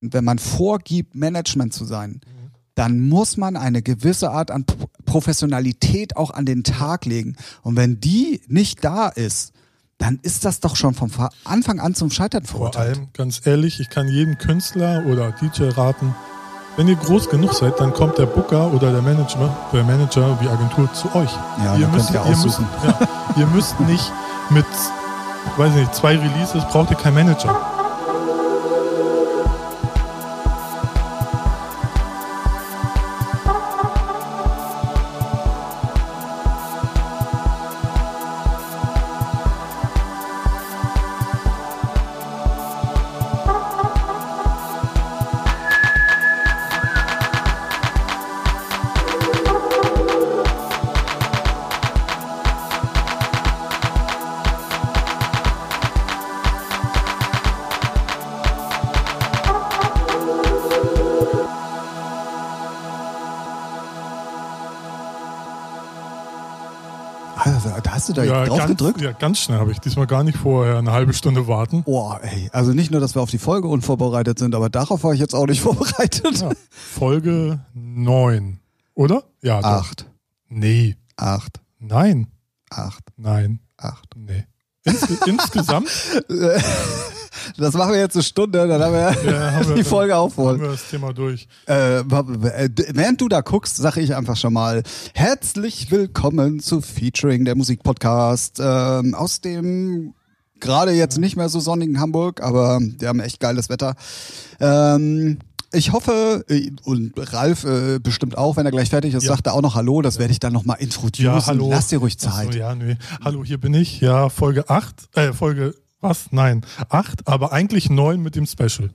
wenn man vorgibt, Management zu sein, dann muss man eine gewisse Art an Pro- Professionalität auch an den Tag legen. Und wenn die nicht da ist, dann ist das doch schon vom Fa- Anfang an zum Scheitern Vor verurteilt. allem, ganz ehrlich, ich kann jedem Künstler oder DJ raten, wenn ihr groß genug seid, dann kommt der Booker oder der Manager, der Manager wie Agentur zu euch. Ja, ihr könnt ihr müsst, aussuchen. Müsst, ja, ihr müsst nicht mit, weiß nicht, zwei Releases braucht ihr keinen Manager. Gedrückt? ja, ganz schnell habe ich diesmal gar nicht vorher eine halbe Stunde warten. Oh, ey. Also nicht nur, dass wir auf die Folge unvorbereitet sind, aber darauf war ich jetzt auch nicht vorbereitet. Ja, Folge 9, oder? Ja, doch. Acht, Nee, acht, nein, acht, nein, acht. nee. Ins, insgesamt Das machen wir jetzt eine Stunde, dann haben wir Ja, haben wir- die Folge haben aufholen. wir das Thema durch. Äh, äh, während du da guckst, sage ich einfach schon mal herzlich willkommen zu Featuring der Musikpodcast ähm, aus dem gerade jetzt nicht mehr so sonnigen Hamburg, aber wir haben echt geiles Wetter. Ähm, ich hoffe, äh, und Ralf äh, bestimmt auch, wenn er gleich fertig ist, Ja. sagt er auch noch Hallo, das werde ich dann nochmal introducen. Lass dir ruhig Zeit. So, ja, nee. Hallo, hier bin ich. Ja, Folge 8. Äh, Folge, was? Nein, 8, aber eigentlich 9 mit dem Special.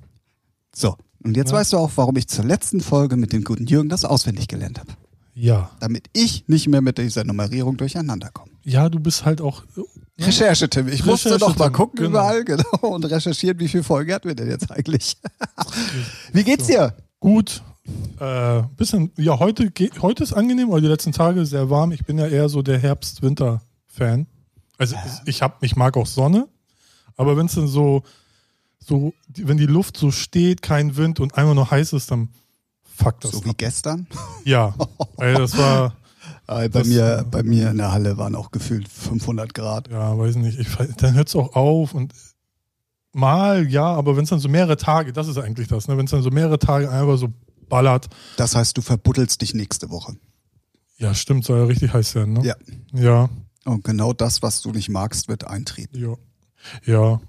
So, und jetzt Ja. weißt du auch, warum ich zur letzten Folge mit dem guten Jürgen das auswendig gelernt habe. Ja. Damit ich nicht mehr mit dieser Nummerierung durcheinander komme. Ja, du bist halt auch. Ja. Recherche, Tim. Ich musste Recherche, doch mal gucken genau. überall, genau, und recherchieren, wie viele Folgen hatten wir denn jetzt eigentlich. wie geht's dir? Gut. Äh, bisschen, ja, heute, heute ist angenehm, aber die letzten Tage sehr warm. Ich bin ja eher so der Herbst-Winter-Fan. Also ich, hab, ich mag auch Sonne, aber wenn es dann so, so, wenn die Luft so steht, kein Wind und einfach nur heiß ist, dann fuck das. So wie gestern. Ja, ey, das war, bei, Das- mir, bei mir in der Halle waren auch gefühlt 500 Grad. ja, weiß nicht, ich, dann hört es auch auf und mal, ja, aber wenn es dann so mehrere Tage, das ist eigentlich das, ne? wenn es dann so mehrere Tage einfach so ballert, Das heißt, du verbuddelst dich nächste Woche. ja, stimmt, soll ja richtig heiß werden, ne? Ja. Ja, Und genau das, was du nicht magst, wird eintreten. ja, ja.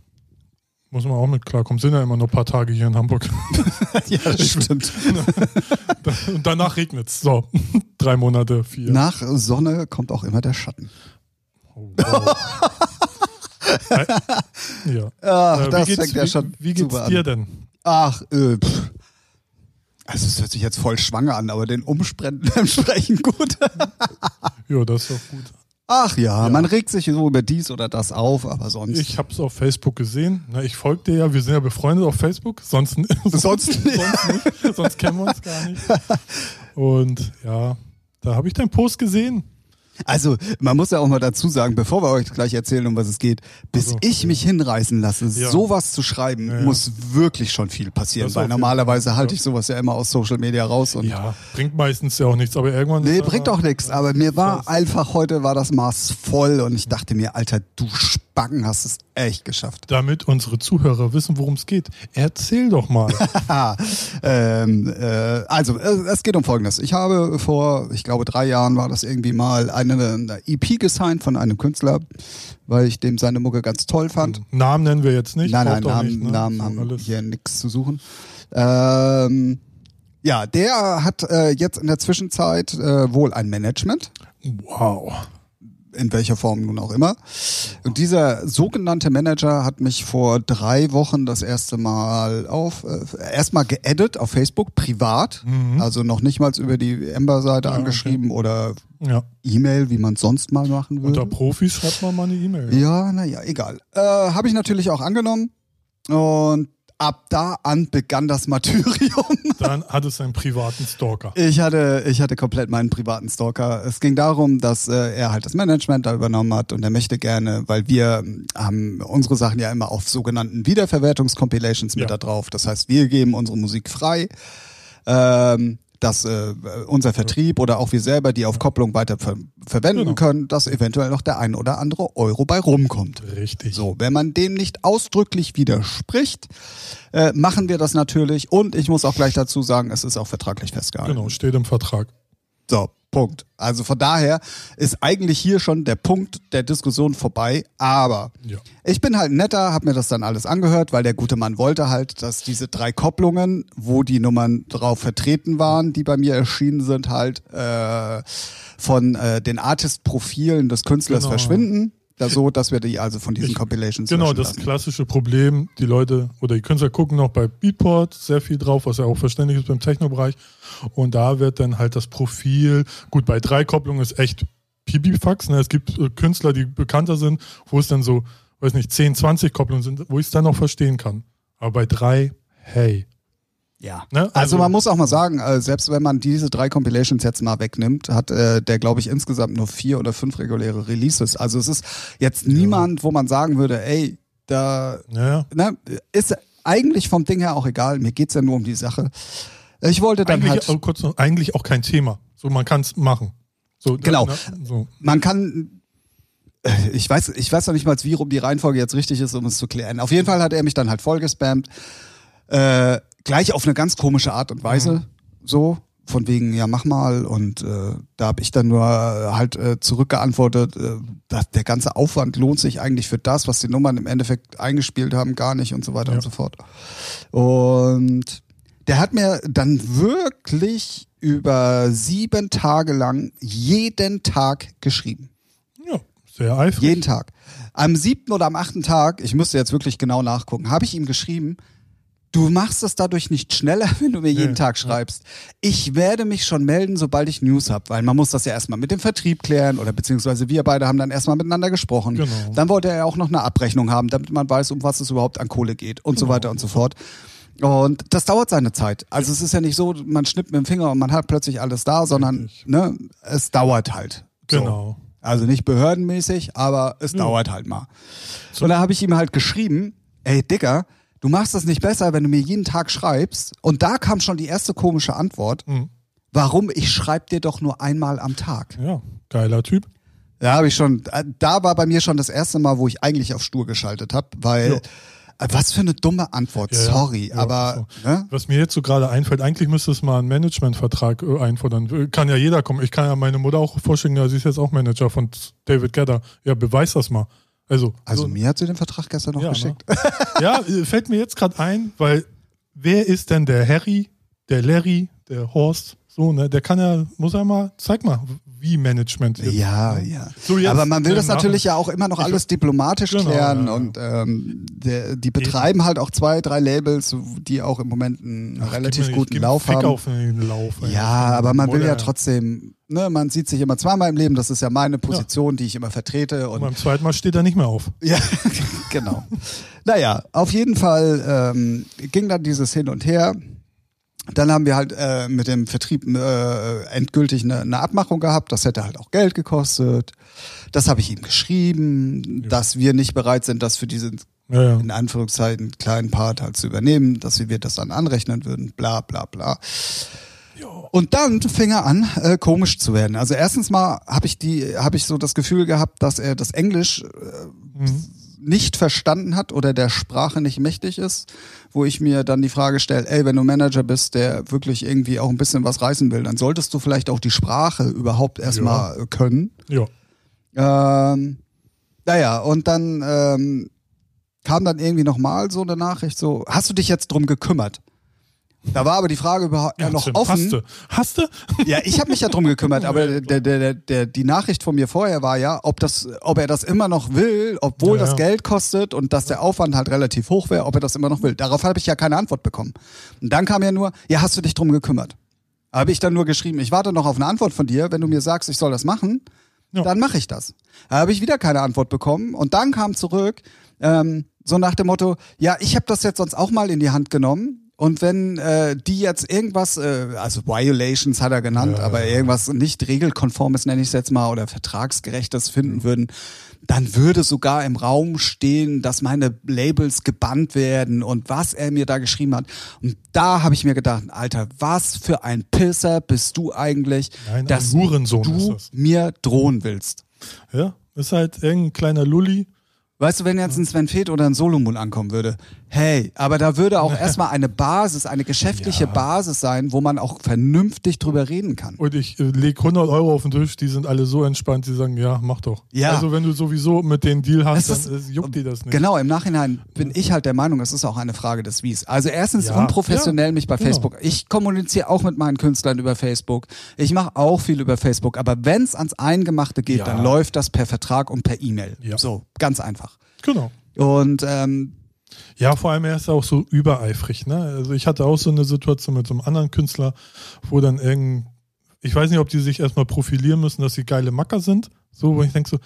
Muss man auch mit klarkommen. Sind ja immer nur ein paar Tage hier in Hamburg. ja, das stimmt. Und danach regnet's. So, drei Monate, vier. Nach Sonne kommt auch immer der Schatten. Oh, wow. Ja. Ach, Äh, das wie geht's, fängt ja schon wie, wie geht's dir an. denn? Ach, äh, pff. Also es hört sich jetzt voll schwanger an, aber den entsprechend gut. Ja, das ist doch gut. Ach ja, Ja. man regt sich so über dies oder das auf, aber sonst. Ich habe es auf Facebook gesehen. Na, ich folge dir ja. Wir sind ja befreundet auf Facebook. Sonst, Sonst sonst nicht. Sonst kennen wir uns gar nicht. Und ja, da habe ich deinen Post gesehen. Also, man muss ja auch mal dazu sagen, bevor wir euch gleich erzählen, um was es geht, bis Also, ich ja. mich hinreißen lasse, Ja. sowas zu schreiben, Ja, muss wirklich schon viel passieren, weil normalerweise halte ich sowas ja immer aus Social Media raus und Ja, bringt meistens ja auch nichts, aber irgendwann. Nee, bringt doch nichts, aber mir war einfach heute war das Maß voll und ich dachte mir, Alter, du Spacken hast es echt geschafft. Damit unsere Zuhörer wissen, worum es geht. Erzähl doch mal. ähm, äh, also, es geht um Folgendes. Ich habe vor, ich glaube, drei Jahren war das irgendwie mal eine, eine EP gesigned von einem Künstler, weil ich dem seine Mucke ganz toll fand. Namen nennen wir jetzt nicht. nein, nein, Namen, nicht, ne? Namen haben alles. hier nichts zu suchen. Ähm, ja, der hat äh, jetzt in der Zwischenzeit äh, wohl ein Management. Wow. In welcher Form nun auch immer. Und dieser sogenannte Manager hat mich vor drei Wochen das erste Mal auf, äh, erstmal geedit auf Facebook, privat, Mhm. also noch nicht mal über die Ember-Seite Ja, angeschrieben oder Ja. E-Mail, wie man es sonst mal machen würde. Unter Profis schreibt man mal eine E-Mail. Ja, naja, egal. Äh, Habe ich natürlich auch angenommen. Und ab da an begann das Martyrium. Dann hat es einen privaten Stalker. Ich hatte, ich hatte komplett meinen privaten Stalker. Es ging darum, dass äh, er halt das Management da übernommen hat und er möchte gerne, weil wir ähm, haben unsere Sachen ja immer auf sogenannten Wiederverwertungscompilations mit Ja. da drauf. Das heißt, wir geben unsere Musik frei. Ähm, dass äh, unser Vertrieb oder auch wir selber die auf Kopplung weiter ver verwenden Genau. können, dass eventuell noch der ein oder andere Euro bei rumkommt. Richtig. So, wenn man dem nicht ausdrücklich widerspricht, äh, machen wir das natürlich. Und ich muss auch gleich dazu sagen, es ist auch vertraglich festgehalten. Genau, steht im Vertrag. So, Punkt. Also von daher ist eigentlich hier schon der Punkt der Diskussion vorbei. Aber Ja. ich bin halt netter, habe mir das dann alles angehört, weil der gute Mann wollte halt, dass diese drei Kopplungen, wo die Nummern drauf vertreten waren, die bei mir erschienen sind, halt äh, von äh, den Artist-Profilen des Künstlers Genau. verschwinden. Da so, dass wir die also von diesen Ich- Compilations Genau, das lassen. klassische Problem, die Leute oder die Künstler gucken noch bei Beatport sehr viel drauf, was ja auch verständlich ist beim Techno-Bereich. Und da wird dann halt das Profil, gut, bei drei Kopplungen ist echt Pipifax. Ne? Es gibt äh, Künstler, die bekannter sind, wo es dann so, weiß nicht, 10, 20 Kopplungen sind, wo ich es dann noch verstehen kann. Aber bei drei, hey. Ja. Ne? Also, Also- man muss auch mal sagen, äh, selbst wenn man diese drei Compilations jetzt mal wegnimmt, hat äh, der, glaube ich, insgesamt nur vier oder fünf reguläre Releases. Also es ist jetzt niemand, wo man sagen würde, ey, da Ja, ne, ist eigentlich vom Ding her auch egal. Mir geht's ja nur um die Sache. Ich wollte dann eigentlich, halt. oh, kurz noch, eigentlich auch kein Thema. So, man kann es machen. So, Genau. Ne? So. man kann äh, ich weiß, ich weiß noch nicht mal, wie rum die Reihenfolge jetzt richtig ist, um es zu klären. Auf jeden Fall hat er mich dann halt vollgespammt. Äh, gleich auf eine ganz komische Art und Weise. So, von wegen, ja, mach mal. Und äh, da habe ich dann nur äh, halt äh, zurückgeantwortet, äh, dass der ganze Aufwand lohnt sich eigentlich für das, was die Nummern im Endeffekt eingespielt haben, gar nicht und so weiter Ja. und so fort. Und der hat mir dann wirklich über sieben Tage lang jeden Tag geschrieben. Ja, sehr eifrig. Jeden Tag. Am siebten oder am achten Tag, ich müsste jetzt wirklich genau nachgucken, habe ich ihm geschrieben, du machst es dadurch nicht schneller, wenn du mir jeden Ja, Tag schreibst. Ich werde mich schon melden, sobald ich News habe, weil man muss das ja erstmal mit dem Vertrieb klären oder beziehungsweise wir beide haben dann erstmal miteinander gesprochen. Genau. Dann wollte er auch noch eine Abrechnung haben, damit man weiß, um was es überhaupt an Kohle geht und so Genau. weiter und so fort. Und das dauert seine Zeit. Also es ist ja nicht so, man schnippt mit dem Finger und man hat plötzlich alles da, sondern ne, es dauert halt. So. Genau. Also nicht behördenmäßig, aber es dauert halt mal. Und da habe ich ihm halt geschrieben, ey Dicker, du machst das nicht besser, wenn du mir jeden Tag schreibst. Und da kam schon die erste komische Antwort. Mhm. Warum? Ich schreib dir doch nur einmal am Tag. Ja, geiler Typ. Da habe ich schon, äh, da war bei mir schon das erste Mal, wo ich eigentlich auf stur geschaltet habe, weil Ja. äh, was für eine dumme Antwort, Ja, sorry, Ja, aber so. ne? Was mir jetzt so gerade einfällt, eigentlich müsste es mal einen Managementvertrag äh, einfordern. Kann ja jeder kommen. Ich kann ja meine Mutter auch vorstellen, ja, sie ist jetzt auch Manager von David Gedder. Ja, beweis das mal. Also, also so, mir hat sie den Vertrag gestern noch ja, geschickt. Ne? ja, fällt mir jetzt gerade ein, weil wer ist denn der Harry, der Larry, der Horst? So, ne? Der kann ja, muss er mal, zeig mal, wie Management ist. Ja, ja. So, jetzt, Aber man will das natürlich ja auch immer noch alles diplomatisch Genau, klären ja, ja. und ähm, der, die betreiben halt auch zwei, drei Labels, die auch im Moment einen Ach, relativ mir- guten Lauf haben. auf den Lauf. Ja, aber man will ja trotzdem, ne, man sieht sich immer zweimal im Leben, das ist ja meine Position, die ich immer vertrete Und und beim zweiten Mal steht er nicht mehr auf. ja, genau. Naja, auf jeden Fall ähm, ging dann dieses Hin und Her. Dann haben wir halt äh, mit dem Vertrieb äh, endgültig eine, eine Abmachung gehabt. Das hätte halt auch Geld gekostet. Das habe ich ihm geschrieben, dass wir nicht bereit sind, das für diesen Ja, ja. in Anführungszeichen kleinen Part halt zu übernehmen, dass wir das dann anrechnen würden, bla bla bla. Und dann fing er an, äh, komisch zu werden. Also erstens mal habe ich die, habe ich so das Gefühl gehabt, dass er das Englisch äh, Mhm. nicht verstanden hat oder der Sprache nicht mächtig ist, wo ich mir dann die Frage stelle, ey, wenn du Manager bist, der wirklich irgendwie auch ein bisschen was reißen will, dann solltest du vielleicht auch die Sprache überhaupt erstmal äh, können. Ja. Ähm, naja, und dann ähm, kam dann irgendwie nochmal so eine Nachricht, so, hast du dich jetzt drum gekümmert? Da war aber die Frage überhaupt ja, noch stimmt. offen. Hast du? Hast du? Ja, ich habe mich ja drum gekümmert, aber der, der, der, der, die Nachricht von mir vorher war ja, ob, das, ob er das immer noch will, obwohl Ja, das. Geld kostet und dass der Aufwand halt relativ hoch wäre, ob er das immer noch will. Darauf habe ich ja keine Antwort bekommen. Und dann kam ja nur, ja, hast du dich drum gekümmert? Habe ich dann nur geschrieben, ich warte noch auf eine Antwort von dir, wenn du mir sagst, ich soll das machen, dann mache ich das. Da habe ich wieder keine Antwort bekommen und dann kam zurück, ähm, so nach dem Motto, ja, ich habe das jetzt sonst auch mal in die Hand genommen. Und wenn äh, die jetzt irgendwas, äh, also Violations hat er genannt, Ja, aber irgendwas nicht regelkonformes, nenne ich es jetzt mal, oder vertragsgerechtes finden würden, dann würde sogar im Raum stehen, dass meine Labels gebannt werden und was er mir da geschrieben hat. Und da habe ich mir gedacht, Alter, was für ein Pisser bist du eigentlich, Nein, ein dass du das. mir drohen willst. Ja, ist halt irgendein kleiner Lulli. Weißt du, wenn jetzt ein Sven Feth oder ein Solomon ankommen würde, hey, aber da würde auch erstmal eine Basis, eine geschäftliche Ja. Basis sein, wo man auch vernünftig drüber reden kann. Und ich äh, leg 100 Euro auf den Tisch, die sind alle so entspannt, die sagen, ja, mach doch. Ja. Also wenn du sowieso mit den Deal hast, Es dann ist- äh, juckt die das nicht. Genau, im Nachhinein bin ich halt der Meinung, es ist auch eine Frage des Wies. Also erstens Ja, unprofessionell ja, mich bei genau. Facebook. Ich kommuniziere auch mit meinen Künstlern über Facebook. Ich mache auch viel über Facebook. Aber wenn es ans Eingemachte geht, dann läuft das per Vertrag und per E-Mail. So, ganz einfach. Genau. Und ähm, Ja, vor allem er ist auch so übereifrig. Ne? Also ich hatte auch so eine Situation mit so einem anderen Künstler, wo dann irgendein, ich weiß nicht, ob die sich erstmal profilieren müssen, dass sie geile Macker sind. So, wo ich denke so,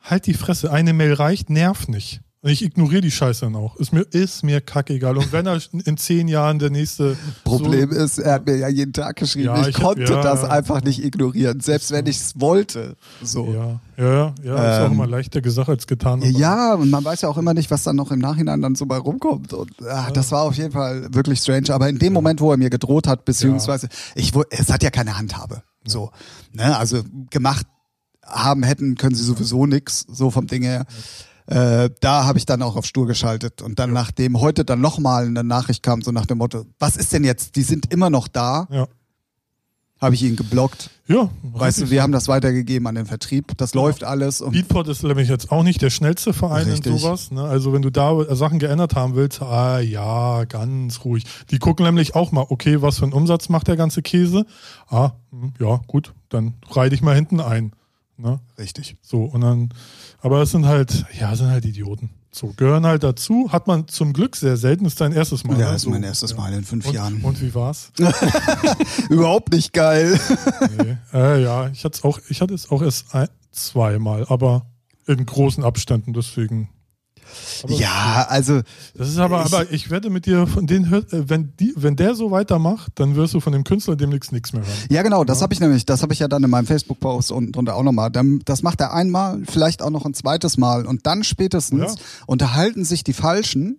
halt die Fresse, eine Mail reicht, nerv nicht. Ich ignoriere die Scheiße dann auch. Ist mir, ist mir kackegal. Und wenn er in zehn Jahren der nächste Problem ist, er hat mir ja jeden Tag geschrieben, Ja, ich, ich konnte ja, das einfach nicht ignorieren, selbst wenn ich es wollte. So, So. ja, ja, ja, ja ist auch Ähm, immer leichter gesagt als getan. Ja, und man weiß ja auch immer nicht, was dann noch im Nachhinein dann so bei rumkommt. Und ach, das war auf jeden Fall wirklich strange. Aber in dem Moment, wo er mir gedroht hat, beziehungsweise ich, es hat ja keine Handhabe. So, ne, also gemacht haben hätten können sie sowieso nix, so vom Ding her. Äh, da habe ich dann auch auf Stur geschaltet und dann nachdem heute dann nochmal eine Nachricht kam, so nach dem Motto, was ist denn jetzt? Die sind immer noch da, Ja. habe ich ihn geblockt. Ja, Weißt du, wir haben das weitergegeben an den Vertrieb. Das läuft alles Beatport ist nämlich jetzt auch nicht der schnellste Verein Richtig. in sowas. Ne? Also wenn du da Sachen geändert haben willst, ah ja, ganz ruhig. Die gucken nämlich auch mal, okay, was für einen Umsatz macht der ganze Käse? Ah, hm, ja, gut, dann reih dich mal hinten ein. Ne? richtig. So, und dann, aber es sind halt, ja, sind halt Idioten. So, gehören halt dazu. Hat man zum Glück sehr selten, ist dein erstes Mal. Ja, ne? ist mein erstes ja. Mal in fünf Und, Jahren. und wie war's? Überhaupt nicht geil. Nee. Äh, ja, ich hatte es auch, ich hatte es auch erst ein, zweimal, aber in großen Abständen, deswegen. Aber Ja, also Das ist aber, Ich- aber ich werde mit dir von denen äh, wenn die, wenn der so weitermacht, dann wirst du von dem Künstler demnächst nichts mehr hören. Ja, genau, das habe ich nämlich, das habe ich ja dann in meinem Facebook-Post unten drunter auch nochmal. Dann- Das macht er einmal, vielleicht auch noch ein zweites Mal und dann spätestens Ja. unterhalten sich die Falschen.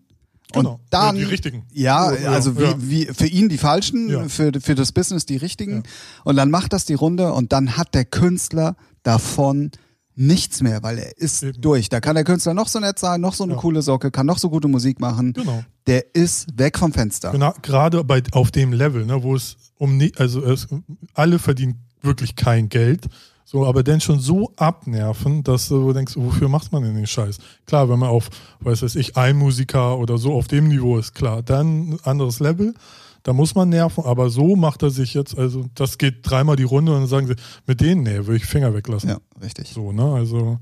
Genau. Und dann, Ja, die richtigen. Ja, Ja, also ja. Wie, wie für ihn die Falschen, Ja. für, für das Business die Richtigen. Und dann macht das die Runde und dann hat der Künstler davon nichts mehr, weil er ist Eben. durch. Da kann der Künstler noch so nett sein, noch so eine Ja. coole Socke, kann noch so gute Musik machen. Genau. Der ist weg vom Fenster. Genau, gerade bei, auf dem Level, ne, wo es um nie, also es, alle verdienen wirklich kein Geld. So, aber dann schon so abnerven, dass du denkst, wofür macht man denn den Scheiß? Klar, wenn man auf, weiß weiß ich, ein Musiker oder so auf dem Niveau ist, klar, dann ein anderes Level. Da muss man nerven, aber so macht er sich jetzt, also das geht dreimal die Runde und dann sagen sie, mit denen, nee, würde ich Finger weglassen. Ja, richtig. So, ne? Also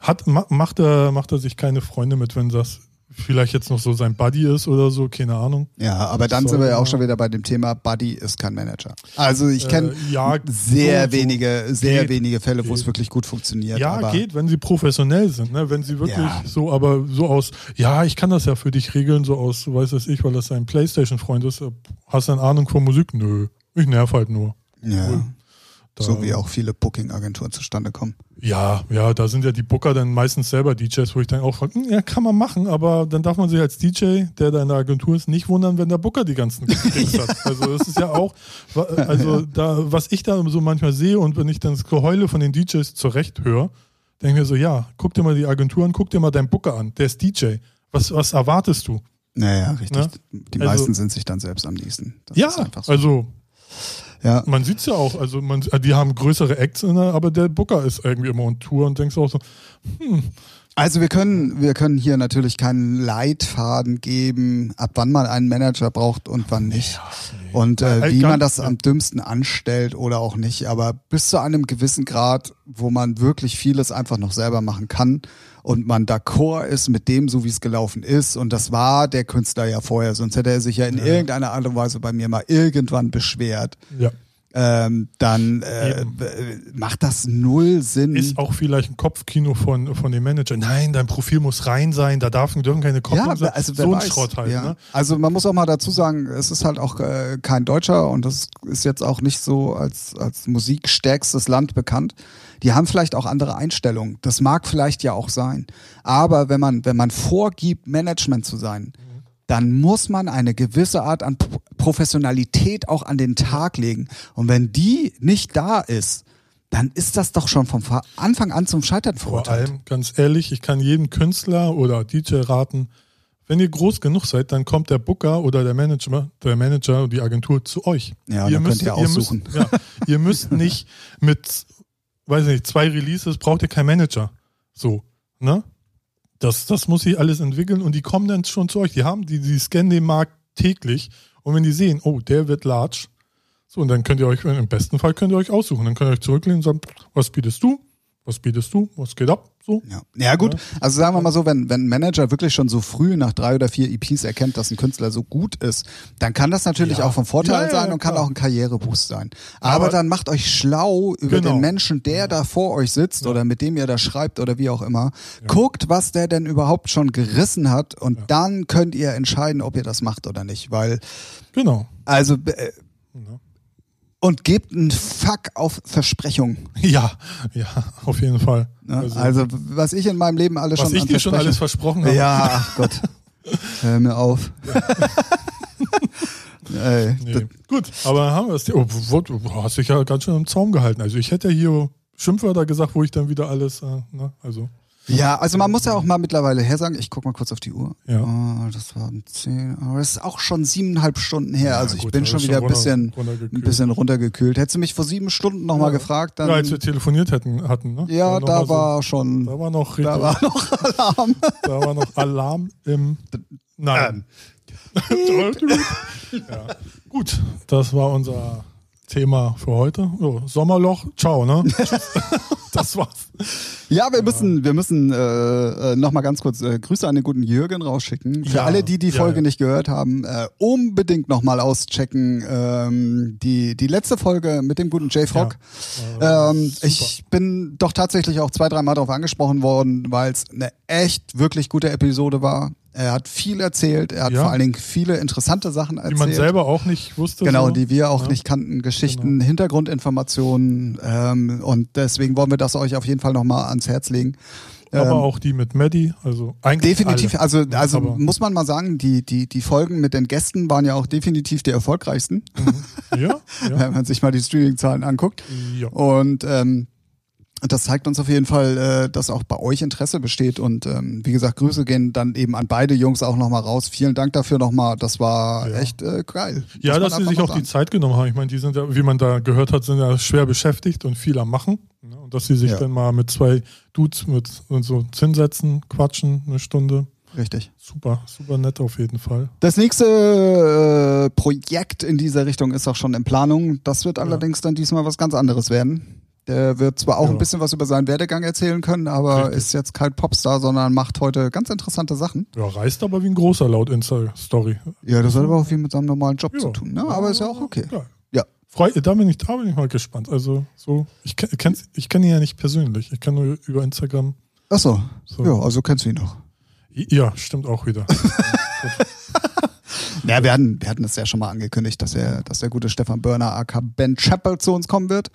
hat, ma, macht, er, macht er sich keine Freunde mit, wenn das vielleicht jetzt noch so sein Buddy ist oder so, keine Ahnung. Ja, aber dann sind wir ja auch schon wieder bei dem Thema, Buddy ist kein Manager. Also ich kenne Äh, ja, sehr so- wenige, sehr geht, wenige Fälle, wo es wirklich gut funktioniert. Ja, geht, wenn sie professionell sind, ne? Wenn sie wirklich Ja. so, aber so aus, ja, ich kann das ja für dich regeln, so aus, weiß das ich, weil das dein Playstation-Freund ist. Hast du eine Ahnung von Musik? Nö. Ich nerv halt nur. Ja, Da, so wie auch viele Booking-Agenturen zustande kommen. Ja, ja, da sind ja die Booker dann meistens selber DJs, wo ich dann auch frage, hm, ja, kann man machen, aber dann darf man sich als DJ, der da in der Agentur ist, nicht wundern, wenn der Booker die ganzen Dings hat. Also das ist ja auch, also da, was ich da so manchmal sehe und wenn ich dann das Geheule von den DJs zurecht höre, denke ich mir so, ja, guck dir mal die Agentur an, guck dir mal deinen Booker an, der ist DJ. Was, was erwartest du? Naja, richtig. Ne? Die Also- meisten sind sich dann selbst am nächsten. Das ja, ist einfach so. also ja. man sieht es ja auch, also man, die haben größere Acts, aber der Booker ist irgendwie immer on Tour und denkst auch so, Also wir können, wir können hier natürlich keinen Leitfaden geben, ab wann man einen Manager braucht und wann nicht. Und äh, Ja, wie man das am dümmsten anstellt oder auch nicht. Aber bis zu einem gewissen Grad, wo man wirklich vieles einfach noch selber machen kann und man d'accord ist mit dem, so wie es gelaufen ist. Und das war der Künstler ja vorher, sonst hätte er sich ja in irgendeiner Art und Weise bei mir mal irgendwann beschwert. ja. Ähm, dann äh, macht das null Sinn. Ist auch vielleicht ein Kopfkino von, von dem Manager. Nein, dein Profil muss rein sein, da darf, dürfen keine Kopplungen sein. also so ein weiß. Schrott halt. Ja. Ne? Also man muss auch mal dazu sagen, es ist halt auch äh, kein Deutscher und das ist jetzt auch nicht so als, als musikstärkstes Land bekannt. Die haben vielleicht auch andere Einstellungen. Das mag vielleicht ja auch sein. Aber wenn man, wenn man vorgibt, Management zu sein, dann muss man eine gewisse Art an Pro- Professionalität auch an den Tag legen. Und wenn die nicht da ist, dann ist das doch schon vom Fa- Anfang an zum Scheitern Vor verurteilt. allem, ganz ehrlich, ich kann jedem Künstler oder DJ raten, wenn ihr groß genug seid, dann kommt der Booker oder der Manager, der Manager und die Agentur zu euch. Ja, dann könnt ihr aussuchen. Müsst, ja, ihr müsst nicht mit, weiß nicht, zwei Releases braucht ihr keinen Manager. So, ne? Das, das muss sich alles entwickeln und die kommen dann schon zu euch. Die haben, die, die scannen den Markt täglich und wenn die sehen, oh, der wird large, so, und dann könnt ihr euch, im besten Fall könnt ihr euch aussuchen. Dann könnt ihr euch zurücklehnen und sagen, was bietest du? Was bietest du? Was geht ab? So. Ja. ja gut, also sagen wir mal so, wenn, wenn ein Manager wirklich schon so früh nach drei oder vier EPs erkennt, dass ein Künstler so gut ist, dann kann das natürlich Ja. auch vom Vorteil Ja, sein und kann auch ein Karriereboost sein. Aber, Aber- dann macht euch schlau über Genau. den Menschen, der da vor euch sitzt oder mit dem ihr da schreibt oder wie auch immer. Guckt, was der denn überhaupt schon gerissen hat und dann könnt ihr entscheiden, ob ihr das macht oder nicht, weil Genau. also äh. Und gebt einen Fuck auf Versprechungen. Ja, ja, auf jeden Fall. Ne? Also, was ich in meinem Leben alles was schon ich an dir schon alles versprochen habe. Ja, ach Gott. Hör mir auf. Ey, Nee. das- Gut, aber haben wir es. Oh, wo- du hast dich ja ganz schön im Zaum gehalten. Also ich hätte hier Schimpfwörter gesagt, wo ich dann wieder alles, äh, ne, also ja, also man muss ja auch mal mittlerweile her sagen, ich guck mal kurz auf die Uhr. Ja. Oh, das waren zehn, aber das ist auch schon siebeneinhalb Stunden her. Ja, also ich gut, bin das schon wieder ein bisschen, ein bisschen runtergekühlt. Hättest du mich vor sieben Stunden nochmal Ja. gefragt, dann. ja, als wir telefoniert hätten, hatten, ne? ja, da so- war schon, da war noch da war noch Alarm. da war noch Alarm im, nein. ja. Gut, das war unser Thema für heute. So, Sommerloch, ciao, ne? das war's. Ja, wir müssen, wir müssen äh, äh, noch mal ganz kurz äh, Grüße an den guten Jürgen rausschicken. Für Ja, alle, die die ja, Folge ja. nicht gehört haben, äh, unbedingt noch mal auschecken. Ähm, die die letzte Folge mit dem guten Jay Frog. Ja. Ähm, ich bin doch tatsächlich auch zwei, dreimal darauf angesprochen worden, weil es eine echt wirklich gute Episode war. Er hat viel erzählt, er hat Ja. vor allen Dingen viele interessante Sachen Die erzählt. man selber auch nicht wusste. Genau, so. die wir auch Ja. nicht kannten, Geschichten, Hintergrundinformationen ähm, und deswegen wollen wir das euch auf jeden Fall nochmal ans Herz legen. Aber Ähm, auch die mit Maddie, also eigentlich Definitiv, alle. also, also Aber- muss man mal sagen, die, die, die Folgen mit den Gästen waren ja auch definitiv die erfolgreichsten, Ja, ja. wenn man sich mal die Streaming-Zahlen anguckt. ja. Und ähm, das zeigt uns auf jeden Fall, äh, dass auch bei euch Interesse besteht. Und ähm, wie gesagt, Grüße gehen dann eben an beide Jungs auch nochmal raus. Vielen Dank dafür nochmal. Das war Ja. echt äh, geil. Ja, dass sie sich auch die sagen. Zeit genommen haben. Ich meine, die sind ja, wie man da gehört hat, sind ja schwer beschäftigt und viel am Machen. Ne? Und dass sie sich Ja. dann mal mit zwei Dudes mit und so Zinssätzen quatschen, eine Stunde. Richtig. Super, super nett auf jeden Fall. Das nächste äh, Projekt in dieser Richtung ist auch schon in Planung. Das wird allerdings dann diesmal was ganz anderes werden. Der wird zwar auch Ja. ein bisschen was über seinen Werdegang erzählen können, aber Richtig. ist jetzt kein Popstar, sondern macht heute ganz interessante Sachen. Ja, reist aber wie ein großer laut Insta-Story. Ja, das hat aber auch viel mit seinem normalen Job Ja. zu tun. Ne? Aber ist ja auch okay. Geil. Ja. Freu, da, bin ich, da bin ich mal gespannt. Also, so, ich kenne kenn, ich kenn ihn ja nicht persönlich. Ich kenne nur über Instagram. Ach so. So. Ja, also kennst du ihn noch. Ja, stimmt auch wieder. Ja, wir hatten, wir hatten es ja schon mal angekündigt, dass er, dass der gute Stefan Börner aka Ben Chappell zu uns kommen wird.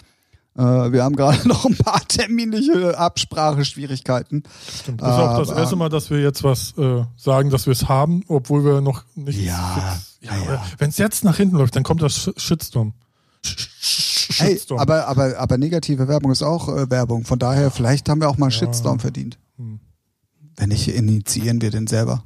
Äh, wir haben gerade noch ein paar terminliche Abspracheschwierigkeiten. Stimmt. Das ist auch das Aber- erste Mal, dass wir jetzt was äh, sagen, dass wir es haben, obwohl wir noch nicht. Ja, ja, ja. Wenn es jetzt nach hinten läuft, dann kommt das Sh- Shitstorm. Sh- Sh- Hey, Shitstorm. aber, aber, aber negative Werbung ist auch äh, Werbung. Von daher, vielleicht haben wir auch mal einen Shitstorm verdient. Hm. Wenn nicht, initiieren wir den selber.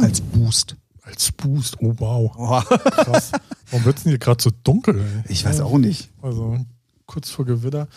Als Boost. Als Boost, oh wow, Boah. krass. Warum wird es denn hier gerade so dunkel? Ey? Ich weiß auch nicht. Also kurz vor Gewitter.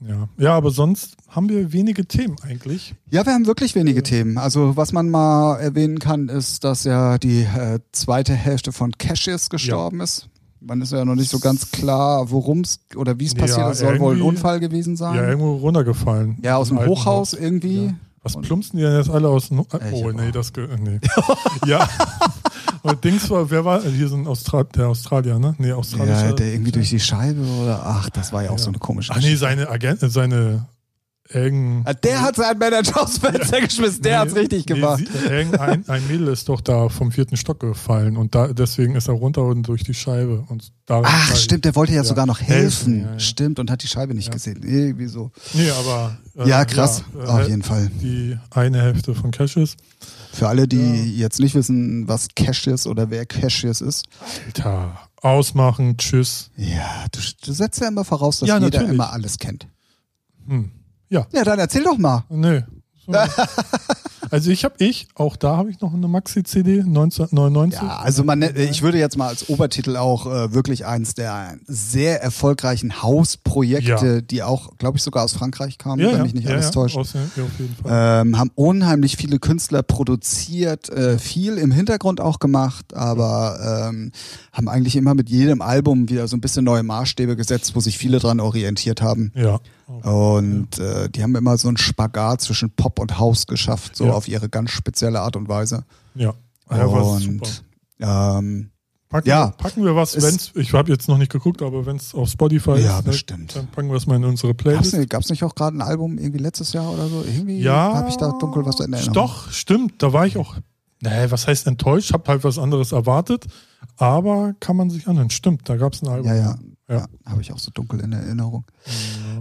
Ja. ja, aber sonst haben wir wenige Themen eigentlich. Ja, wir haben wirklich wenige Themen. Also was man mal erwähnen kann, ist, dass ja die äh, zweite Hälfte von Cassius gestorben ist. Man ist ja noch nicht so ganz klar, worum es oder wie es Ja, passiert ist. Soll wohl ein Unfall gewesen sein. Ja, irgendwo runtergefallen. Ja, aus dem Hochhaus Haus. irgendwie. Ja. Was plumpsen die denn jetzt alle aus dem Ich Oh, nee, das. ge- Nee. ja. Und Dings war, wer war, hier sind Austra der Australier, ne? Nee, Australischer. Ja, der irgendwie durch die Scheibe oder, ach, das war ja auch so eine komische Ach nee, seine Agent, äh, seine irgendein. Ah, Der hat seinen Manager aufs Fenster geschmissen, der hat's richtig nee, gemacht. sie- Irgendein ein Mädel ist doch da vom vierten Stock gefallen und da, deswegen ist er runter und durch die Scheibe. Und Ach, stimmt, der wollte ja, sogar noch helfen. helfen, ja, ja. Stimmt, und hat die Scheibe nicht Ja. gesehen. Irgendwie so. Nee, aber. äh, Ja, krass. ja, äh, Auf jeden Fall. Die eine Hälfte von Cassius. Für alle, die jetzt nicht wissen, was Cassius oder wer Cassius ist. Alter, ausmachen, tschüss. Ja, du, du setzt ja immer voraus, dass Ja, jeder natürlich. immer alles kennt. Hm. Ja, Ja, dann erzähl doch mal. So. also ich habe ich, auch da habe ich noch eine Maxi-CD, 1999. Ja, also man, nennt- ich würde jetzt mal als Obertitel auch äh, wirklich eins der sehr erfolgreichen Hausprojekte, Ja. die auch, glaube ich, sogar aus Frankreich kamen, ja, wenn mich nicht ja, alles ja, täuscht. Aus, ja, auf jeden Fall. Ähm, haben unheimlich viele Künstler produziert, äh, viel im Hintergrund auch gemacht, aber ähm, haben eigentlich immer mit jedem Album wieder so ein bisschen neue Maßstäbe gesetzt, wo sich viele dran orientiert haben. ja. Und äh, die haben immer so einen Spagat zwischen Pop und House geschafft, so Ja. auf ihre ganz spezielle Art und Weise. Ja. ja und ähm, Packen, Ja. wir, packen wir was, Es- wenn's, ich habe jetzt noch nicht geguckt, aber wenn es auf Spotify Ja, ist, bestimmt. dann packen wir es mal in unsere Playlist. nicht, gab's nicht auch gerade ein Album irgendwie letztes Jahr oder so? Irgendwie Ja, habe ich da dunkel was in Erinnerung. Doch, stimmt. Da war ich auch, nee, was heißt enttäuscht? Hab halt was anderes erwartet, aber kann man sich anhören. Stimmt, da gab es ein Album. Ja, ja. Ja. ja. habe ich auch so dunkel in Erinnerung.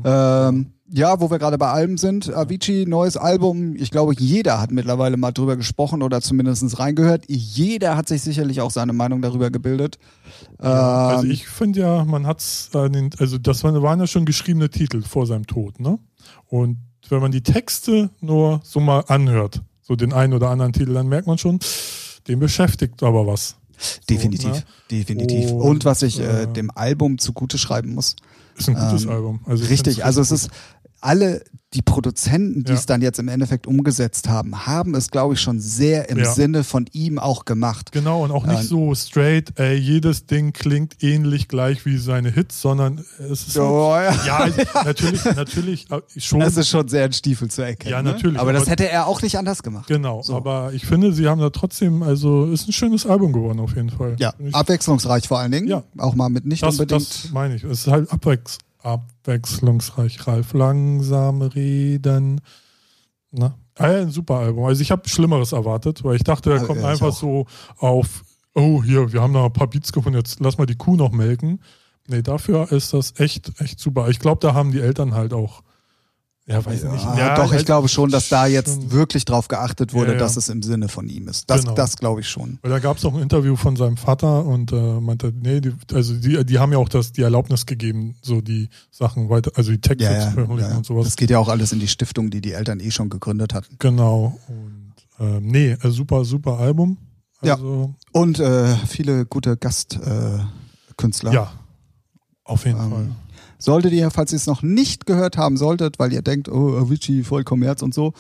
Ähm, ja, wo wir gerade bei Alben sind, Avicii, neues Album. Ich glaube, jeder hat mittlerweile mal drüber gesprochen oder zumindest reingehört. Jeder hat sich sicherlich auch seine Meinung darüber gebildet. Ja, also Ähm, ich finde ja, man hat's, an den, also das waren ja schon geschriebene Titel vor seinem Tod, ne? Und wenn man die Texte nur so mal anhört, so den einen oder anderen Titel, dann merkt man schon, den beschäftigt aber was. Definitiv, ne? definitiv. Und, Und, was ich äh, äh, dem Album zugute schreiben muss. Ist ein gutes Ähm, Album. Also ich Richtig, also es ist alle die Produzenten, die Ja. es dann jetzt im Endeffekt umgesetzt haben, haben es, glaube ich, schon sehr im Ja. Sinne von ihm auch gemacht. Genau, und auch nicht Ähm, so straight, ey, jedes Ding klingt ähnlich gleich wie seine Hits, sondern es ist. Oh, ja. ja, natürlich, natürlich äh, schon. Das ist schon sehr ein Stiefel zu erkennen. Ja, ne? natürlich, Aber das aber- hätte er auch nicht anders gemacht. genau, So. aber ich finde, sie haben da trotzdem, also ist ein schönes Album geworden auf jeden Fall. Ja, ich, abwechslungsreich vor allen Dingen. Ja. Auch mal mit nicht das, unbedingt. das meine ich. Es ist halt abwechs abwechslungsreich. Ralf, langsam reden. Na? Ah, ein super Album. Also ich habe Schlimmeres erwartet, weil ich dachte, er kommt ich einfach so auf, oh hier, wir haben noch ein paar Beats gefunden, jetzt lass mal die Kuh noch melken. Nee, dafür ist das echt, echt super. Ich glaube, da haben die Eltern halt auch, ja, weiß ich nicht. Ja, Ja, doch, ich glaube schon, dass da jetzt wirklich drauf geachtet wurde, Ja, ja. dass es im Sinne von ihm ist. Das, Genau. das glaube ich schon. Weil da gab es auch ein Interview von seinem Vater und äh, meinte, nee, die, also die, die haben ja auch das, die Erlaubnis gegeben, so die Sachen weiter, also die Texte Ja, zu ja, veröffentlichen ja. und sowas. Das geht ja auch alles in die Stiftung, die die Eltern eh schon gegründet hatten. Genau. Und ähm, nee, äh, super, super Album. Ja. Also, Und äh, viele gute Gastkünstler. Künstler. ja. Auf jeden Ähm, Fall. Solltet ihr, falls ihr es noch nicht gehört haben solltet, weil ihr denkt, oh, Avicii, voll Kommerz und so,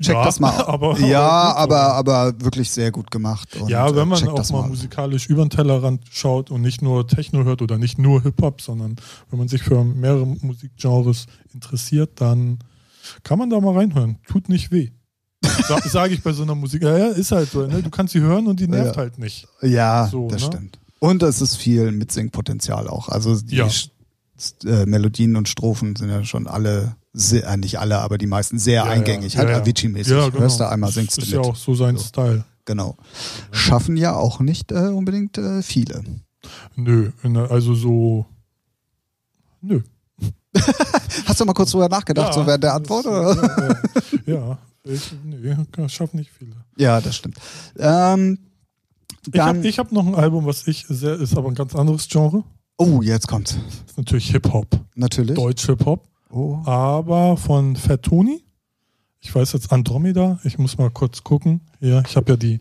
checkt Ja, das mal. aber- ja, aber aber, wirklich sehr gut gemacht. Und, Ja, äh, wenn man checkt auch mal, musikalisch über den Tellerrand schaut und nicht nur Techno hört oder nicht nur Hip-Hop, sondern wenn man sich für mehrere Musikgenres interessiert, dann kann man da mal reinhören. Tut nicht weh. Sa Sage ich bei so einer Musik. Ja, ja, ist halt so. Ne? Du kannst sie hören und die nervt Ja. halt nicht. Ja, So, das ne? stimmt. Und es ist viel Mitsingpotenzial auch. Also die Ja. Äh, Melodien und Strophen sind ja schon alle, sehr, äh, nicht alle, aber die meisten sehr Ja, eingängig, Ja, halt ja. Avicii-mäßig. Ja, genau. Hörst du einmal, singst du ist mit. ja auch so sein So. Style. Genau. Schaffen ja auch nicht äh, unbedingt äh, viele. Nö, der- also so. Nö. Hast du mal kurz drüber nachgedacht, so während der Antwort? Oder? Ja. Ich, nee, schaffen nicht viele. Ja, das stimmt. Ähm, Ich habe hab noch ein Album, was ich sehr, ist aber ein ganz anderes Genre. Oh, jetzt kommt's. Das ist natürlich Hip-Hop. Natürlich. Deutsch Hip-Hop. Oh. aber von Fat Tony. Ich weiß jetzt Andromeda. Ich muss mal kurz gucken. Hier, ich habe ja die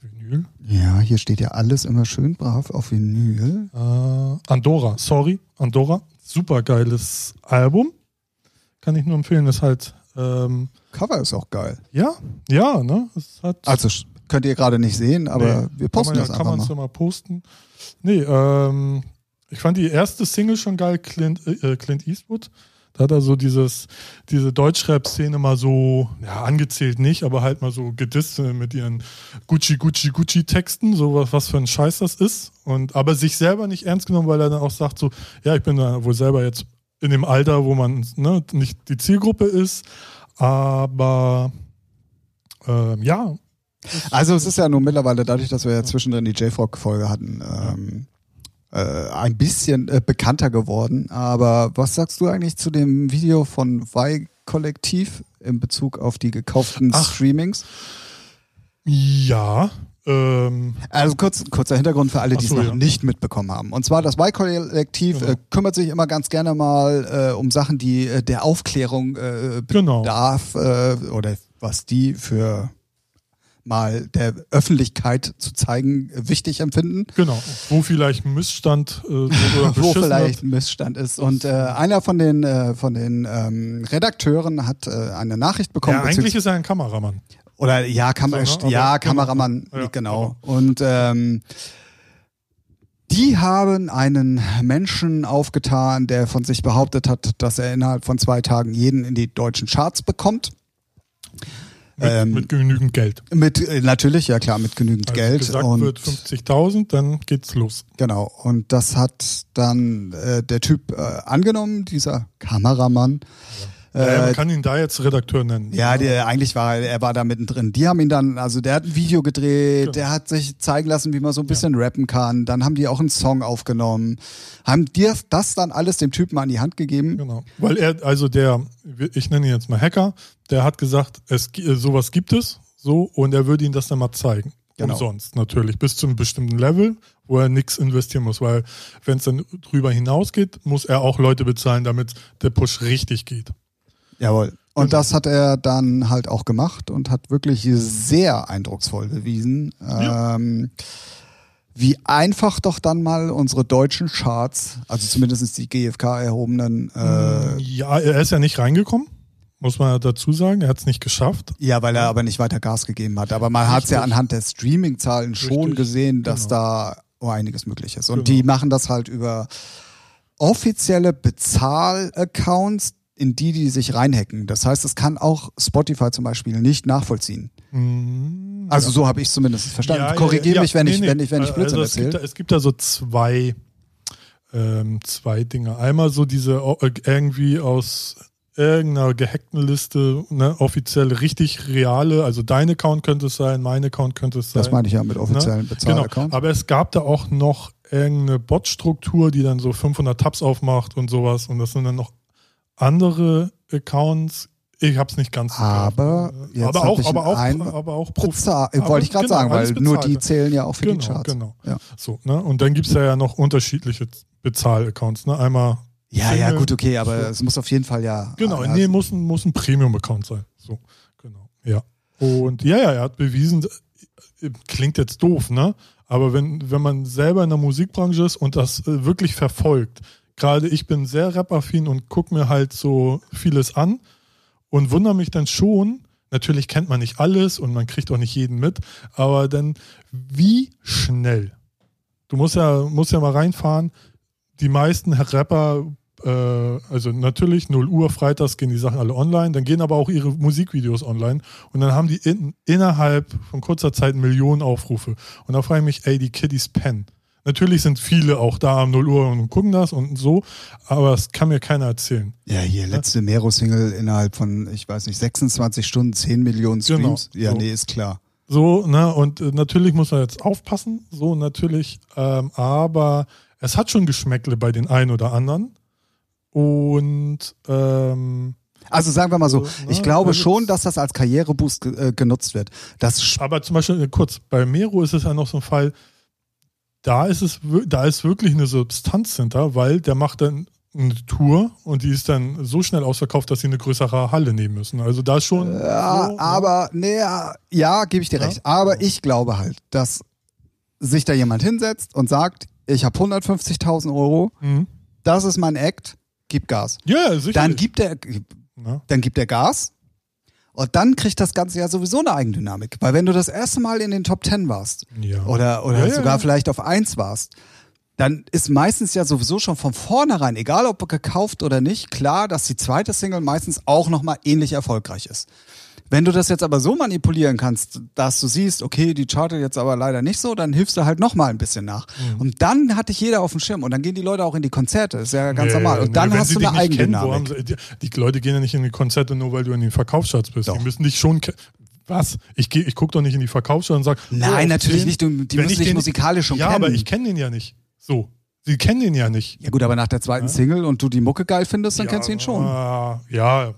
Vinyl. Ja, hier steht ja alles immer schön brav auf Vinyl. Äh, Andorra, sorry, Andorra. Super geiles Album. Kann ich nur empfehlen. Ist halt, ähm, Cover ist auch geil. ja, ja, ne? Es Also könnt ihr gerade nicht sehen, aber Nee, wir posten kann man, das ja, kann einfach man mal. ja mal posten. Nee, ähm, ich fand die erste Single schon geil, Clint, äh, Clint Eastwood. Da hat er so dieses, diese Deutschrap-Szene mal so, ja, angezählt nicht, aber halt mal so gedisst mit ihren Gucci, Gucci, Gucci-Texten, so was, was für ein Scheiß das ist. Und aber sich selber nicht ernst genommen, weil er dann auch sagt so, ja, ich bin da wohl selber jetzt in dem Alter, wo man ne, nicht die Zielgruppe ist, aber ähm, ja. Also es ist ja nun mittlerweile dadurch, dass wir ja zwischendrin die J-Frog-Folge hatten, ähm, äh, ein bisschen äh, bekannter geworden. Aber was sagst du eigentlich zu dem Video von Y Kollektiv in Bezug auf die gekauften Ach. Streamings? Ja. Ähm, Also kurz, kurzer Hintergrund für alle, die so, es noch ja. nicht mitbekommen haben. Und zwar das Y-Kollektiv Genau. äh, kümmert sich immer ganz gerne mal äh, um Sachen, die äh, der Aufklärung äh, Genau. bedarf äh, oder was die für mal der Öffentlichkeit zu zeigen wichtig empfinden. genau. Wo vielleicht Missstand äh, oder wo vielleicht ein Missstand ist. Und äh, einer von den, äh, von den ähm, Redakteuren hat äh, eine Nachricht bekommen. Ja, eigentlich ist er ein Kameramann. oder ja, Kam So, ne? Ja genau. Kameramann, Ja, genau. Und ähm, die haben einen Menschen aufgetan, der von sich behauptet hat, dass er innerhalb von zwei Tagen jeden in die deutschen Charts bekommt. Mit, Ähm, mit genügend Geld. Mit äh, natürlich, ja klar, mit genügend Als Geld. gesagt und wird 50.000, dann geht's los. Genau, und das hat dann äh, der Typ äh, angenommen, dieser Kameramann. Ja, ja, Äh, man kann ihn da jetzt Redakteur nennen. ja, der, eigentlich war er, war da mittendrin. Die haben ihn dann, also der hat ein Video gedreht, Genau. der hat sich zeigen lassen, wie man so ein bisschen rappen kann. Dann haben die auch einen Song aufgenommen, haben dir das dann alles dem Typen an die Hand gegeben. Genau. Weil er, also der, ich nenne ihn jetzt mal Hacker, der hat gesagt, es, äh, sowas gibt es, so, und er würde ihnen das dann mal zeigen. Genau. Umsonst natürlich, bis zu einem bestimmten Level, wo er nichts investieren muss, weil wenn es dann drüber hinausgeht, muss er auch Leute bezahlen, damit der Push richtig geht. Jawohl. Und Genau. das hat er dann halt auch gemacht und hat wirklich sehr eindrucksvoll bewiesen, Ja. ähm, wie einfach doch dann mal unsere deutschen Charts, also zumindest die GfK erhobenen, äh, ja, er ist ja nicht reingekommen, muss man ja dazu sagen, er hat es nicht geschafft. ja, weil er aber nicht weiter Gas gegeben hat. Aber man hat es ja anhand der Streaming-Zahlen schon gesehen, dass Genau. da oh, einiges möglich ist. Und Genau. die machen das halt über offizielle Bezahl-Accounts, in die die sich reinhacken. Das heißt, es kann auch Spotify zum Beispiel nicht nachvollziehen. Mhm, Also ja. so habe ich es zumindest verstanden. Ja, Korrigiere ja, mich, wenn nee, ich, nee. wenn ich, wenn ich Blödsinn also es gibt, da, erzähle. es gibt da so zwei, ähm, zwei Dinge. Einmal so diese äh, irgendwie aus irgendeiner gehackten Liste, ne, offiziell richtig reale, also dein Account könnte es sein, mein Account könnte es sein. Das meine ich ja mit offiziellen Genau, Bezahl-Accounts. aber es gab da auch noch irgendeine Bot-Struktur, die dann so 500 Tabs aufmacht und sowas und das sind dann noch andere Accounts. Ich habe es nicht ganz. Aber begriffen. jetzt aber auch, ich aber auch, ein- aber auch Profi- aber wollte ich gerade genau, sagen, weil nur die zählen ja auch für die Genau, Charts. genau. Ja. So, ne? Und dann gibt's da ja noch unterschiedliche Bezahl-Accounts. Ne? Einmal. Ja, ja, Single, gut, okay, aber so. es muss auf jeden Fall ja. Genau, ja, nee, muss ein, muss ein Premium-Account sein. So, genau. Ja. Und ja, ja, er hat bewiesen, äh, klingt jetzt doof, ne? Aber wenn, wenn man selber in der Musikbranche ist und das äh, wirklich verfolgt, gerade ich bin sehr rap-affin und guck mir halt so vieles an und wundere mich dann schon, natürlich kennt man nicht alles und man kriegt auch nicht jeden mit, aber dann wie schnell. Du musst ja, musst ja mal reinfahren, die meisten Rapper, äh, also natürlich 0 Uhr freitags gehen die Sachen alle online, dann gehen aber auch ihre Musikvideos online und dann haben die in, innerhalb von kurzer Zeit Millionen Aufrufe. Und da frage ich mich, ey, die Kiddies pennen. Natürlich sind viele auch da um 0 Uhr und gucken das und so, aber das kann mir keiner erzählen. Ja, hier, letzte Mero-Single innerhalb von, ich weiß nicht, 26 Stunden, 10 Millionen Genau, Streams. Ja, so. nee, ist klar. So, ne, und äh, natürlich muss man jetzt aufpassen, so natürlich, ähm, aber es hat schon Geschmäckle bei den einen oder anderen. Und ähm, Also sagen wir mal so, ne, ich glaube also- schon, dass das als Karriereboost äh, genutzt wird. Das Aber zum Beispiel äh, kurz, bei Mero ist es ja noch so ein Fall, da ist es, da ist wirklich eine Substanz hinter, weil der macht dann eine Tour und die ist dann so schnell ausverkauft, dass sie eine größere Halle nehmen müssen. Also da schon. ja, so, ne? aber, nee, ja, ja gebe ich dir Ja. recht. Aber ich glaube halt, dass sich da jemand hinsetzt und sagt, ich habe 150.000 Euro, Mhm. das ist mein Act, gib Gas. Ja, sicher. Dann gibt er, dann gibt er Gas und dann kriegt das Ganze ja sowieso eine Eigendynamik. Weil wenn du das erste Mal in den Top 10 warst Ja. oder, oder Ja, sogar ja. vielleicht auf 1 warst, dann ist meistens ja sowieso schon von vornherein, egal ob gekauft oder nicht, klar, dass die zweite Single meistens auch nochmal ähnlich erfolgreich ist. Wenn du das jetzt aber so manipulieren kannst, dass du siehst, okay, die chartet jetzt aber leider nicht so, dann hilfst du halt nochmal ein bisschen nach. Mhm. Und dann hat dich jeder auf dem Schirm und dann gehen die Leute auch in die Konzerte, ist ja ganz Nee, normal. Und nee, dann wenn hast du eine nicht kennen, sie, die, die Leute gehen ja nicht in die Konzerte nur, weil du in den Verkaufscharts bist. Doch. Die müssen dich schon kennen. Was? Ich, geh- ich gucke doch nicht in die Verkaufscharts und sage, Nein, natürlich nicht. Du- die müssen dich den, musikalisch schon ja, kennen. aber ich kenne den ja nicht. So. Sie kennen den ja nicht. Ja gut, aber nach der zweiten Single und du die Mucke geil findest, dann kennst du ihn schon. Ja.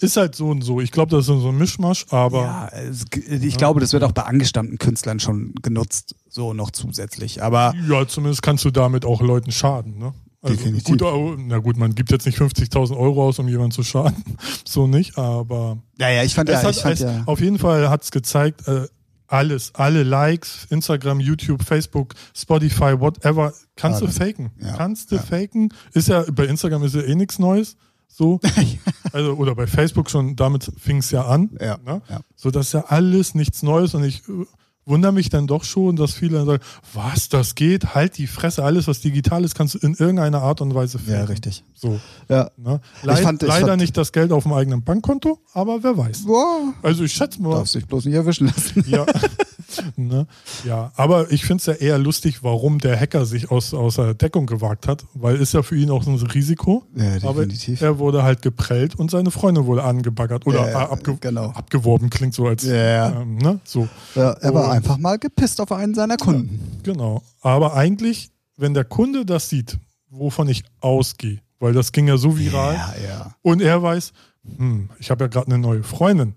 Ist halt so und so. Ich glaube, das ist so ein Mischmasch, aber Ja, es, ich glaube, das wird auch bei angestammten Künstlern schon genutzt, so noch zusätzlich. Aber ja, zumindest kannst du damit auch Leuten schaden. Ne? Also Definitiv. Gut, na gut, man gibt jetzt nicht 50.000 Euro aus, um jemanden zu schaden. So nicht, aber ja, ja, ich fand es ja, hat, ich fand es, ja. auf jeden Fall hat es gezeigt, äh, alles, alle Likes, Instagram, YouTube, Facebook, Spotify, whatever, kannst Alles. du faken. Ja, Kannst du ja. faken. Ist ja, bei Instagram ist ja eh nichts Neues. So. also, oder bei Facebook schon, damit fing es ja an. Ja, Ne? ja. So, das ist ja alles nichts Neues und ich äh, wundere mich dann doch schon, dass viele dann sagen, was, das geht? Halt die Fresse, alles, was digital ist, kannst du in irgendeiner Art und Weise faken. Ja, richtig. So. Ja. Ne? Leid, fand- leider fand- nicht das Geld auf dem eigenen Bankkonto, aber wer weiß. Boah, Also ich schätze mal. darfst dich bloß nicht erwischen lassen. Ja. ne? ja, aber ich finde es ja eher lustig, warum der Hacker sich aus, aus der Deckung gewagt hat, weil ist ja für ihn auch ein Risiko. Ja, aber definitiv. er wurde halt geprellt und seine Freundin wurde angebaggert oder Ja, ja, abge genau. abgeworben, klingt so als Ja. Ähm, ne? so. Ja, er war einfach mal gepisst auf einen seiner Kunden. Genau. Aber eigentlich, wenn der Kunde das sieht, wovon ich ausgehe, weil das ging ja so viral, Ja, ja. und er weiß, hm, ich habe ja gerade eine neue Freundin.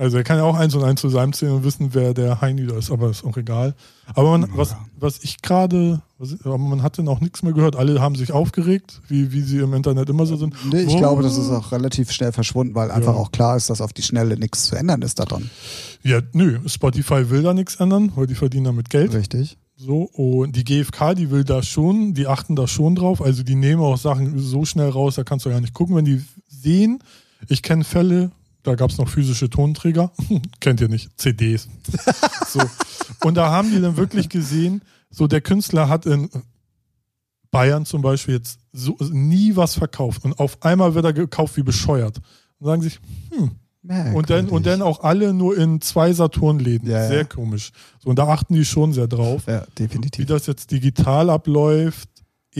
Also er kann ja auch eins und eins zusammenzählen und wissen, wer der Heini da ist, aber ist auch egal. Aber man, was, was ich gerade, man hat dann auch nichts mehr gehört. Alle haben sich aufgeregt, wie, wie sie im Internet immer so sind. Nee, ich Oh. glaube, das ist auch relativ schnell verschwunden, weil einfach Ja. auch klar ist, dass auf die Schnelle nichts zu ändern ist daran. Ja, nö, Spotify will da nichts ändern, weil die verdienen damit Geld. Richtig. So, und die GfK, die will da schon, die achten da schon drauf. Also die nehmen auch Sachen so schnell raus, da kannst du gar nicht gucken, wenn die sehen. Ich kenne Fälle, da gab es noch physische Tonträger, kennt ihr nicht, CDs. so. Und da haben die dann wirklich gesehen, so der Künstler hat in Bayern zum Beispiel jetzt so, nie was verkauft und auf einmal wird er gekauft wie bescheuert. Und sagen sich, hm, und dann, und dann auch alle nur in zwei Saturnläden. Ja, ja. Sehr komisch. So, und da achten die schon sehr drauf. Ja, Wie definitiv. das jetzt digital abläuft.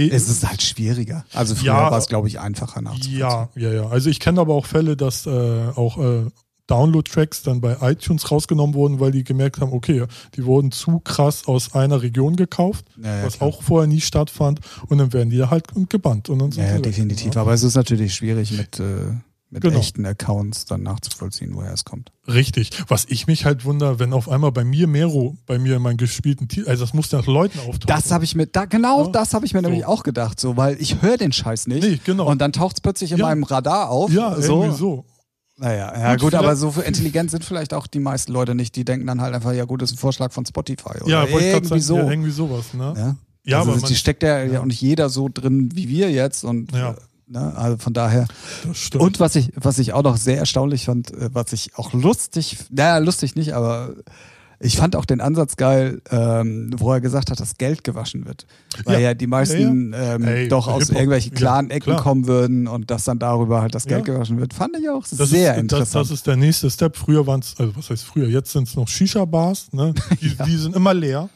Es ist halt schwieriger. Also früher Ja. war es, glaube ich, einfacher nachzuvollziehen. ja, ja, ja. Also ich kenne aber auch Fälle, dass äh, auch äh, Download-Tracks dann bei iTunes rausgenommen wurden, weil die gemerkt haben, okay, die wurden zu krass aus einer Region gekauft, Ja, ja, was klar. auch vorher nie stattfand. Und dann werden die halt gebannt. Und dann sind Ja, ja weg, definitiv. ne? Aber es ist natürlich schwierig mit, äh, mit Genau. echten Accounts dann nachzuvollziehen, woher es kommt. Richtig. Was ich mich halt wundere, wenn auf einmal bei mir Mero, bei mir in meinen gespielten Titel, also das muss nach Leuten auftauchen. Das habe ich mir, da, genau Ja. das habe ich mir nämlich auch gedacht, so, weil ich höre den Scheiß nicht. Nee, genau. Und dann taucht es plötzlich in Ja. meinem Radar auf. ja, so. irgendwie so. Naja, ja Gut, gut, aber so intelligent sind vielleicht auch die meisten Leute nicht. Die denken dann halt einfach, ja gut, das ist ein Vorschlag von Spotify. Oder Ja, irgendwie sagen, so. ja, irgendwie sowas, ne? Ja, Ja, also aber die steckt ja, ja auch nicht jeder so drin wie wir jetzt. Und Ja. Ne, also von daher. das stimmt. Und was ich, was ich auch noch sehr erstaunlich fand, äh, was ich auch lustig, naja, lustig nicht, aber ich fand auch den Ansatz geil, ähm, wo er gesagt hat, dass Geld gewaschen wird. Weil ja, Ja. die meisten Ähm, Ey, doch aus irgendwelchen Ja, klaren Ecken klar. kommen würden und dass dann darüber halt das Geld Ja. gewaschen wird. Fand ich auch Das sehr ist, das, interessant. das ist der nächste Step. Früher waren es, also was heißt früher, jetzt sind es noch Shisha-Bars, ne? Die, die sind immer leer.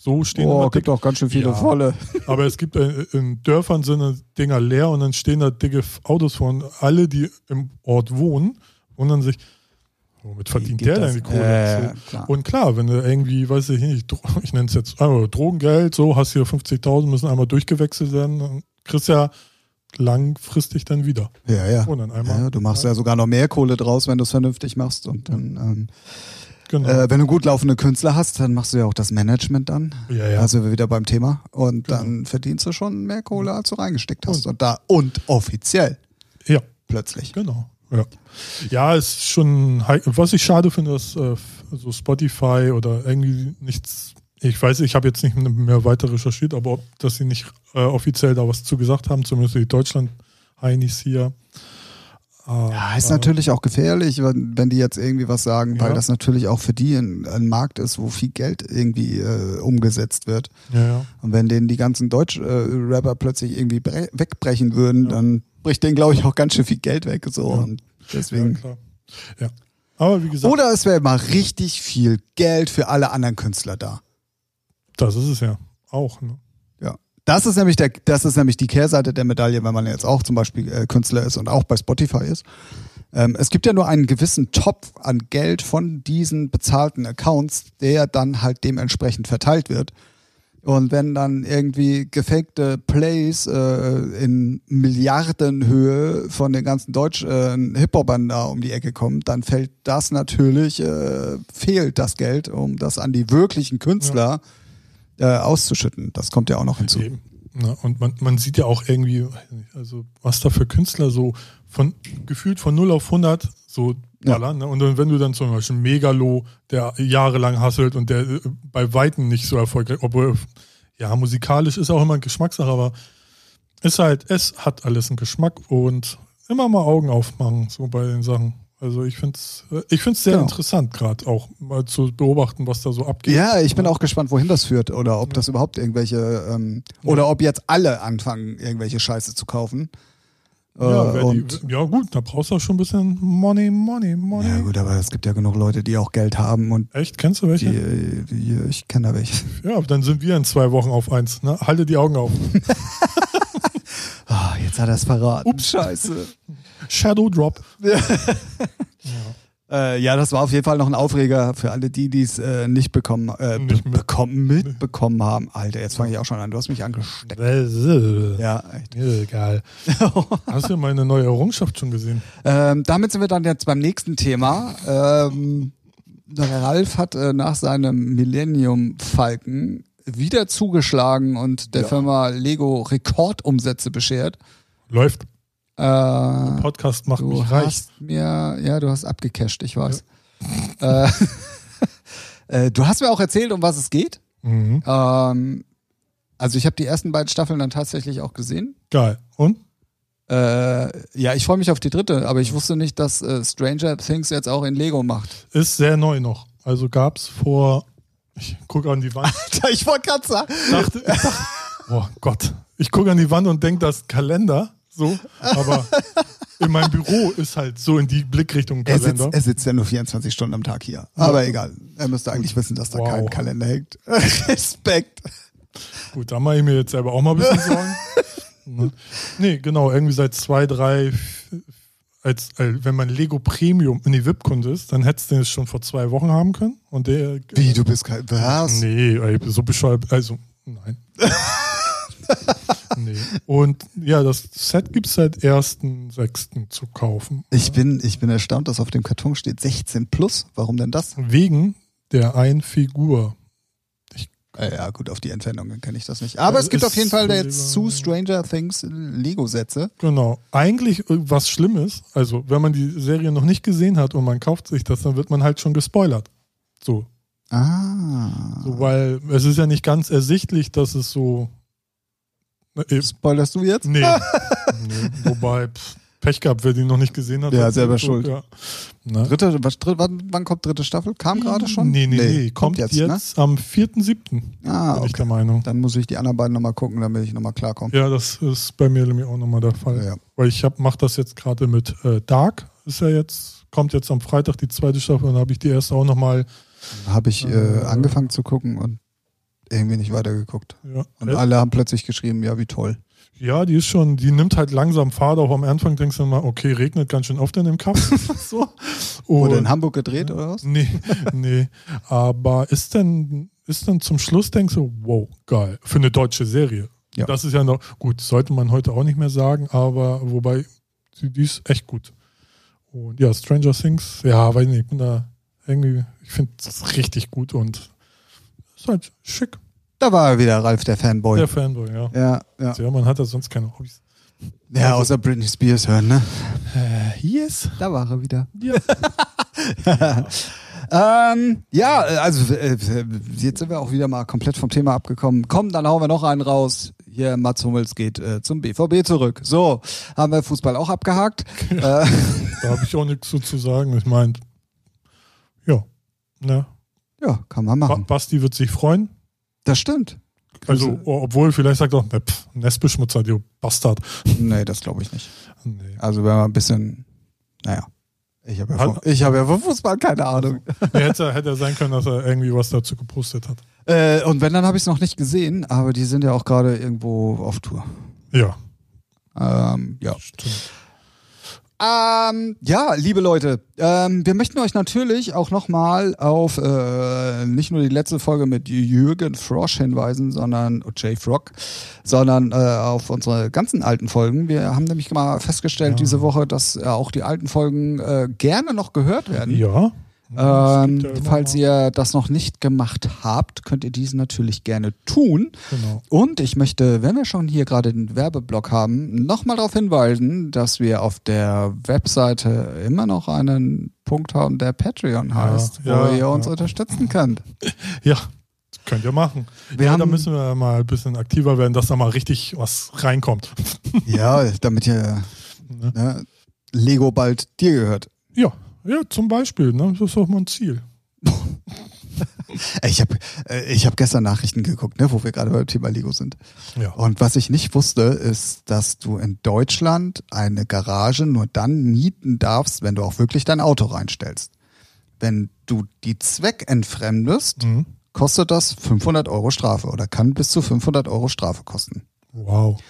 So stehen oh, immer gibt auch ganz schön viele Ja. volle. Aber es gibt in Dörfern sind Dinger leer und dann stehen da dicke Autos vor und alle, die im Ort wohnen, wundern sich, womit verdient der denn die Kohle? Äh, so. klar. Und klar, wenn du irgendwie, weiß ich nicht, ich nenne es jetzt äh, Drogengeld, so hast hier 50.000, müssen einmal durchgewechselt werden, dann kriegst du ja langfristig dann wieder. Ja, ja. Und dann einmal. ja du machst ja sogar noch mehr Kohle draus, wenn du es vernünftig machst. Und dann, ähm, Genau. äh, wenn du gut laufende Künstler hast, dann machst du ja auch das Management dann. ja, ja. Also wir wieder beim Thema. Und Genau. dann verdienst du schon mehr Kohle, als du reingesteckt hast. Und da und offiziell ja. plötzlich. Genau. Ja, ja ist schon, was ich schade finde, dass äh, so Spotify oder irgendwie nichts, ich weiß, ich habe jetzt nicht mehr weiter recherchiert, aber ob, dass sie nicht äh, offiziell da was zu gesagt haben, zumindest die Deutschland-Heinis hier. Ja, ist natürlich auch gefährlich, wenn, die jetzt irgendwie was sagen, weil Ja. das natürlich auch für die ein, ein Markt ist, wo viel Geld irgendwie äh, umgesetzt wird. Ja, ja. Und wenn denen die ganzen Deutsch-Rapper plötzlich irgendwie bre- wegbrechen würden, dann bricht denen, glaube ich, auch ganz schön viel Geld weg. So. Ja. Und ja, deswegen. klar. Ja. Aber wie gesagt, Oder es wäre mal richtig viel Geld für alle anderen Künstler da. das ist es ja auch. Ne? Ja. Das ist nämlich der, das ist nämlich die Kehrseite der Medaille, wenn man jetzt auch zum Beispiel äh, Künstler ist und auch bei Spotify ist. Ähm, es gibt ja nur einen gewissen Topf an Geld von diesen bezahlten Accounts, der dann halt dementsprechend verteilt wird. Und wenn dann irgendwie gefakte Plays äh, in Milliardenhöhe von den ganzen deutsch äh, Hip-Hopern da um die Ecke kommen, dann fällt das natürlich, äh, fehlt das Geld, um das an die wirklichen Künstler äh, auszuschütten. Das kommt ja auch noch hinzu. Eben. Ne? Und man, man sieht ja auch irgendwie, also was da für Künstler so von gefühlt von 0 auf 100 so Ja. ballern. Ne? Und wenn du dann zum Beispiel Megalo, der jahrelang hasselt und der äh, bei Weitem nicht so erfolgreich, obwohl, ja, musikalisch ist auch immer ein Geschmackssache, aber ist halt, es hat alles einen Geschmack und immer mal Augen aufmachen, so bei den Sachen. Also ich finde es ich find's sehr Genau. interessant, gerade auch mal zu beobachten, was da so abgeht. Ja, ich bin auch gespannt, wohin das führt oder ob das überhaupt irgendwelche ähm, oder ob jetzt alle anfangen, irgendwelche Scheiße zu kaufen. Ja, Äh, und die, ja gut, da brauchst du auch schon ein bisschen Money, Money, Money. ja gut, aber es gibt ja genug Leute, die auch Geld haben und Echt? Kennst du welche? die, die ich kenne da welche. Ja, dann sind wir in zwei Wochen auf eins. Ne? Halte die Augen auf. Ah, jetzt hat er es verraten. Ups, scheiße. Shadow Drop. Äh, ja, das war auf jeden Fall noch ein Aufreger für alle die, die es äh, nicht bekommen, äh, Nicht mit- bekommen, mitbekommen haben. Alter, jetzt fange ich auch schon an. Du hast mich angesteckt. Ja. Ja, echt. Egal. Hast du meine neue Errungenschaft schon gesehen? Ähm, damit sind wir dann jetzt beim nächsten Thema. Ähm, Ralf hat äh, nach seinem Millennium Falken wieder zugeschlagen und der Ja. Firma Lego Rekordumsätze beschert. Läuft. Äh, Podcast macht du mich reich. hast mir, ja, du hast abgecasht, ich weiß. Äh, äh, du hast mir auch erzählt, um was es geht. Mhm. Ähm, also ich habe die ersten beiden Staffeln dann tatsächlich auch gesehen. Geil. Und? Äh, ja, ich freue mich auf die dritte, aber ich wusste nicht, dass äh, Stranger Things jetzt auch in Lego macht. Ist sehr neu noch. Also gab's vor. Ich gucke an die Wand. ich wollte gerade sagen. dachte, ich dachte, oh Gott. Ich gucke an die Wand und denke, das Kalender. So. Aber in meinem Büro ist halt so in die Blickrichtung ein Er sitzt, Kalender. er sitzt ja nur 24 Stunden am Tag hier. Aber egal. Er müsste eigentlich wissen, dass da Wow. kein Kalender hängt. Respekt. Gut, da mache ich mir jetzt selber auch mal ein bisschen Sorgen. Ne? nee, genau, irgendwie seit zwei, drei, als, äh, wenn man Lego Premium in die VIP-Kunde ist, dann hättest du den schon vor zwei Wochen haben können. Und der. Wie, du bist kein. Was? Nee, ey, so bescheuert. Also, nein. nee. Und ja, das Set gibt es seit 1.6. zu kaufen. Ich bin, ich bin erstaunt, dass auf dem Karton steht 16 plus. Warum denn das? Wegen der einen Figur. Äh, ja, gut, auf die Entfernungen kenne ich das nicht. Aber es gibt auf jeden Fall jetzt zu Stranger Things Lego-Sätze. Genau. Eigentlich was Schlimmes, also wenn man die Serie noch nicht gesehen hat und man kauft sich das, dann wird man halt schon gespoilert. So. Ah. so weil es ist ja nicht ganz ersichtlich, dass es so. Spoilerst du jetzt? nee. nee. Wobei, pff, Pech gehabt, wer die noch nicht gesehen hat. Ja, hat selber schuld. Ja. Ne? Dritte, was, dritt, wann, kommt dritte Staffel? Kam gerade schon? Nee, nee, nee. Kommt, jetzt, ne? am 4.7. Ah, bin ich okay. der Meinung. Dann muss ich die anderen beiden nochmal gucken, damit ich nochmal klarkomme. Ja, das ist bei mir nämlich auch nochmal der Fall. Ja. Weil ich mache das jetzt gerade mit äh, Dark. Ist ja jetzt, kommt jetzt am Freitag die zweite Staffel und dann habe ich die erste auch nochmal. Habe ich äh, Äh. angefangen zu gucken und irgendwie nicht weitergeguckt. Ja, Und alle haben plötzlich geschrieben, ja, wie toll. ja, die ist schon, die nimmt halt langsam Fahrt. Auch am Anfang denkst du immer, okay, regnet ganz schön oft in dem Kaff. so. Wurde in Hamburg gedreht oder was? Nee, nee. Aber ist denn, ist dann zum Schluss denkst du, wow, geil. Für eine deutsche Serie. Ja. Das ist ja noch, gut, sollte man heute auch nicht mehr sagen, aber wobei, die, die ist echt gut. Und ja, Stranger Things, ja, weiß nicht, ich bin da irgendwie, ich finde es richtig gut und ist halt schick. Da war er wieder, Ralf, der Fanboy. Der Fanboy, ja. ja, ja. Ja, man hat ja sonst keine Hobbys. Ja, Also- außer Britney Spears hören, ne? Äh, yes. Da war er wieder. Ja. Ähm, ja, also äh, jetzt sind wir auch wieder mal komplett vom Thema abgekommen. Komm, dann hauen wir noch einen raus. Hier, Mats Hummels geht äh, zum BVB zurück. So, haben wir Fußball auch abgehakt. äh, Da habe ich auch nichts so zu sagen. Ich meine, ja. Ne? Ja, kann man machen. Basti wird sich freuen. Das stimmt. Also, o- obwohl, vielleicht sagt er auch, ne, pff, Nestbeschmutzer, du Bastard. Nee, das glaube ich nicht. Nee. Also wenn man ein bisschen, naja. Ich habe ja, Hat- von- ich hab ja von Fußball keine Ahnung. Nee, hätte, hätte sein können, dass er irgendwie was dazu gepostet hat. Äh, und wenn, dann habe ich es noch nicht gesehen, aber die sind ja auch gerade irgendwo auf Tour. Ja, Ähm, ja. stimmt. Ähm, ja, liebe Leute, ähm, wir möchten euch natürlich auch nochmal auf äh, nicht nur die letzte Folge mit Jürgen Frosch hinweisen, sondern Jay Frog, sondern äh, auf unsere ganzen alten Folgen. Wir haben nämlich mal festgestellt Ja. diese Woche, dass äh, auch die alten Folgen äh, gerne noch gehört werden. Ja. Ähm, ja falls ihr das noch nicht gemacht habt, könnt ihr dies natürlich gerne tun. Genau. Und ich möchte, wenn wir schon hier gerade den Werbeblock haben, nochmal darauf hinweisen, dass wir auf der Webseite immer noch einen Punkt haben, der Patreon Ja, heißt, wo ja, ihr uns unterstützen könnt. Ja, das könnt ihr machen. Wir ja, haben- da müssen wir mal ein bisschen aktiver werden, dass da mal richtig was reinkommt. Ja, damit ihr Ne? ne, Lego bald dir gehört. Ja, ja, zum Beispiel. Ne? Das ist doch mal ein Ziel. Ich habe ich hab gestern Nachrichten geguckt, ne, wo wir gerade beim Thema Lego sind. Ja. Und was ich nicht wusste, ist, dass du in Deutschland eine Garage nur dann mieten darfst, wenn du auch wirklich dein Auto reinstellst. Wenn du die zweckentfremdest, Mhm. kostet das 500 Euro Strafe oder kann bis zu 500 Euro Strafe kosten. Wow.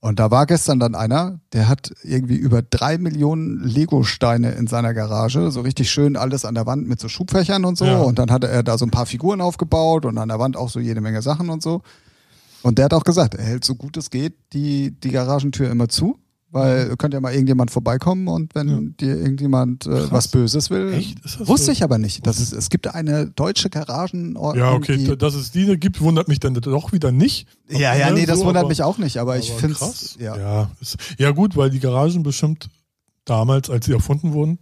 Und da war gestern dann einer, der hat irgendwie über drei Millionen Lego-Steine in seiner Garage, so richtig schön alles an der Wand mit so Schubfächern und so. Ja. Und dann hatte er da so ein paar Figuren aufgebaut und an der Wand auch so jede Menge Sachen und so. Und der hat auch gesagt, er hält so gut es geht die, die Garagentür immer zu, weil könnte ja mal irgendjemand vorbeikommen und wenn Ja. dir irgendjemand äh, was Böses will. Echt? Das Wusste so? ich aber nicht. Das ist, es gibt eine deutsche Garagenordnung. Ja, okay, die, dass es diese gibt, wundert mich dann doch wieder nicht. ja, ja, Ne, nee, das so, wundert aber- mich auch nicht, aber, ich aber finde krass. ja. Ja, ist, ja, gut, weil die Garagen bestimmt damals, als sie erfunden wurden,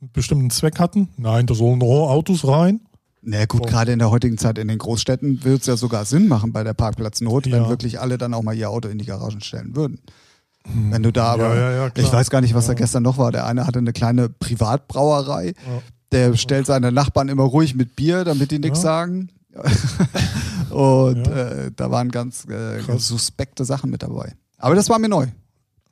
einen bestimmten Zweck hatten. Nein, da sollen nur Autos rein. Na gut, So. gerade in der heutigen Zeit in den Großstädten würde es ja sogar Sinn machen bei der Parkplatznot, wenn Ja. wirklich alle dann auch mal ihr Auto in die Garagen stellen würden. Wenn du da aber, ja, ja, ich weiß gar nicht, was da gestern noch war. Der eine hatte eine kleine Privatbrauerei, der stellt seine Nachbarn immer ruhig mit Bier, damit die nichts sagen. Und äh, da waren ganz, äh, ganz suspekte Sachen mit dabei. Aber das war mir neu.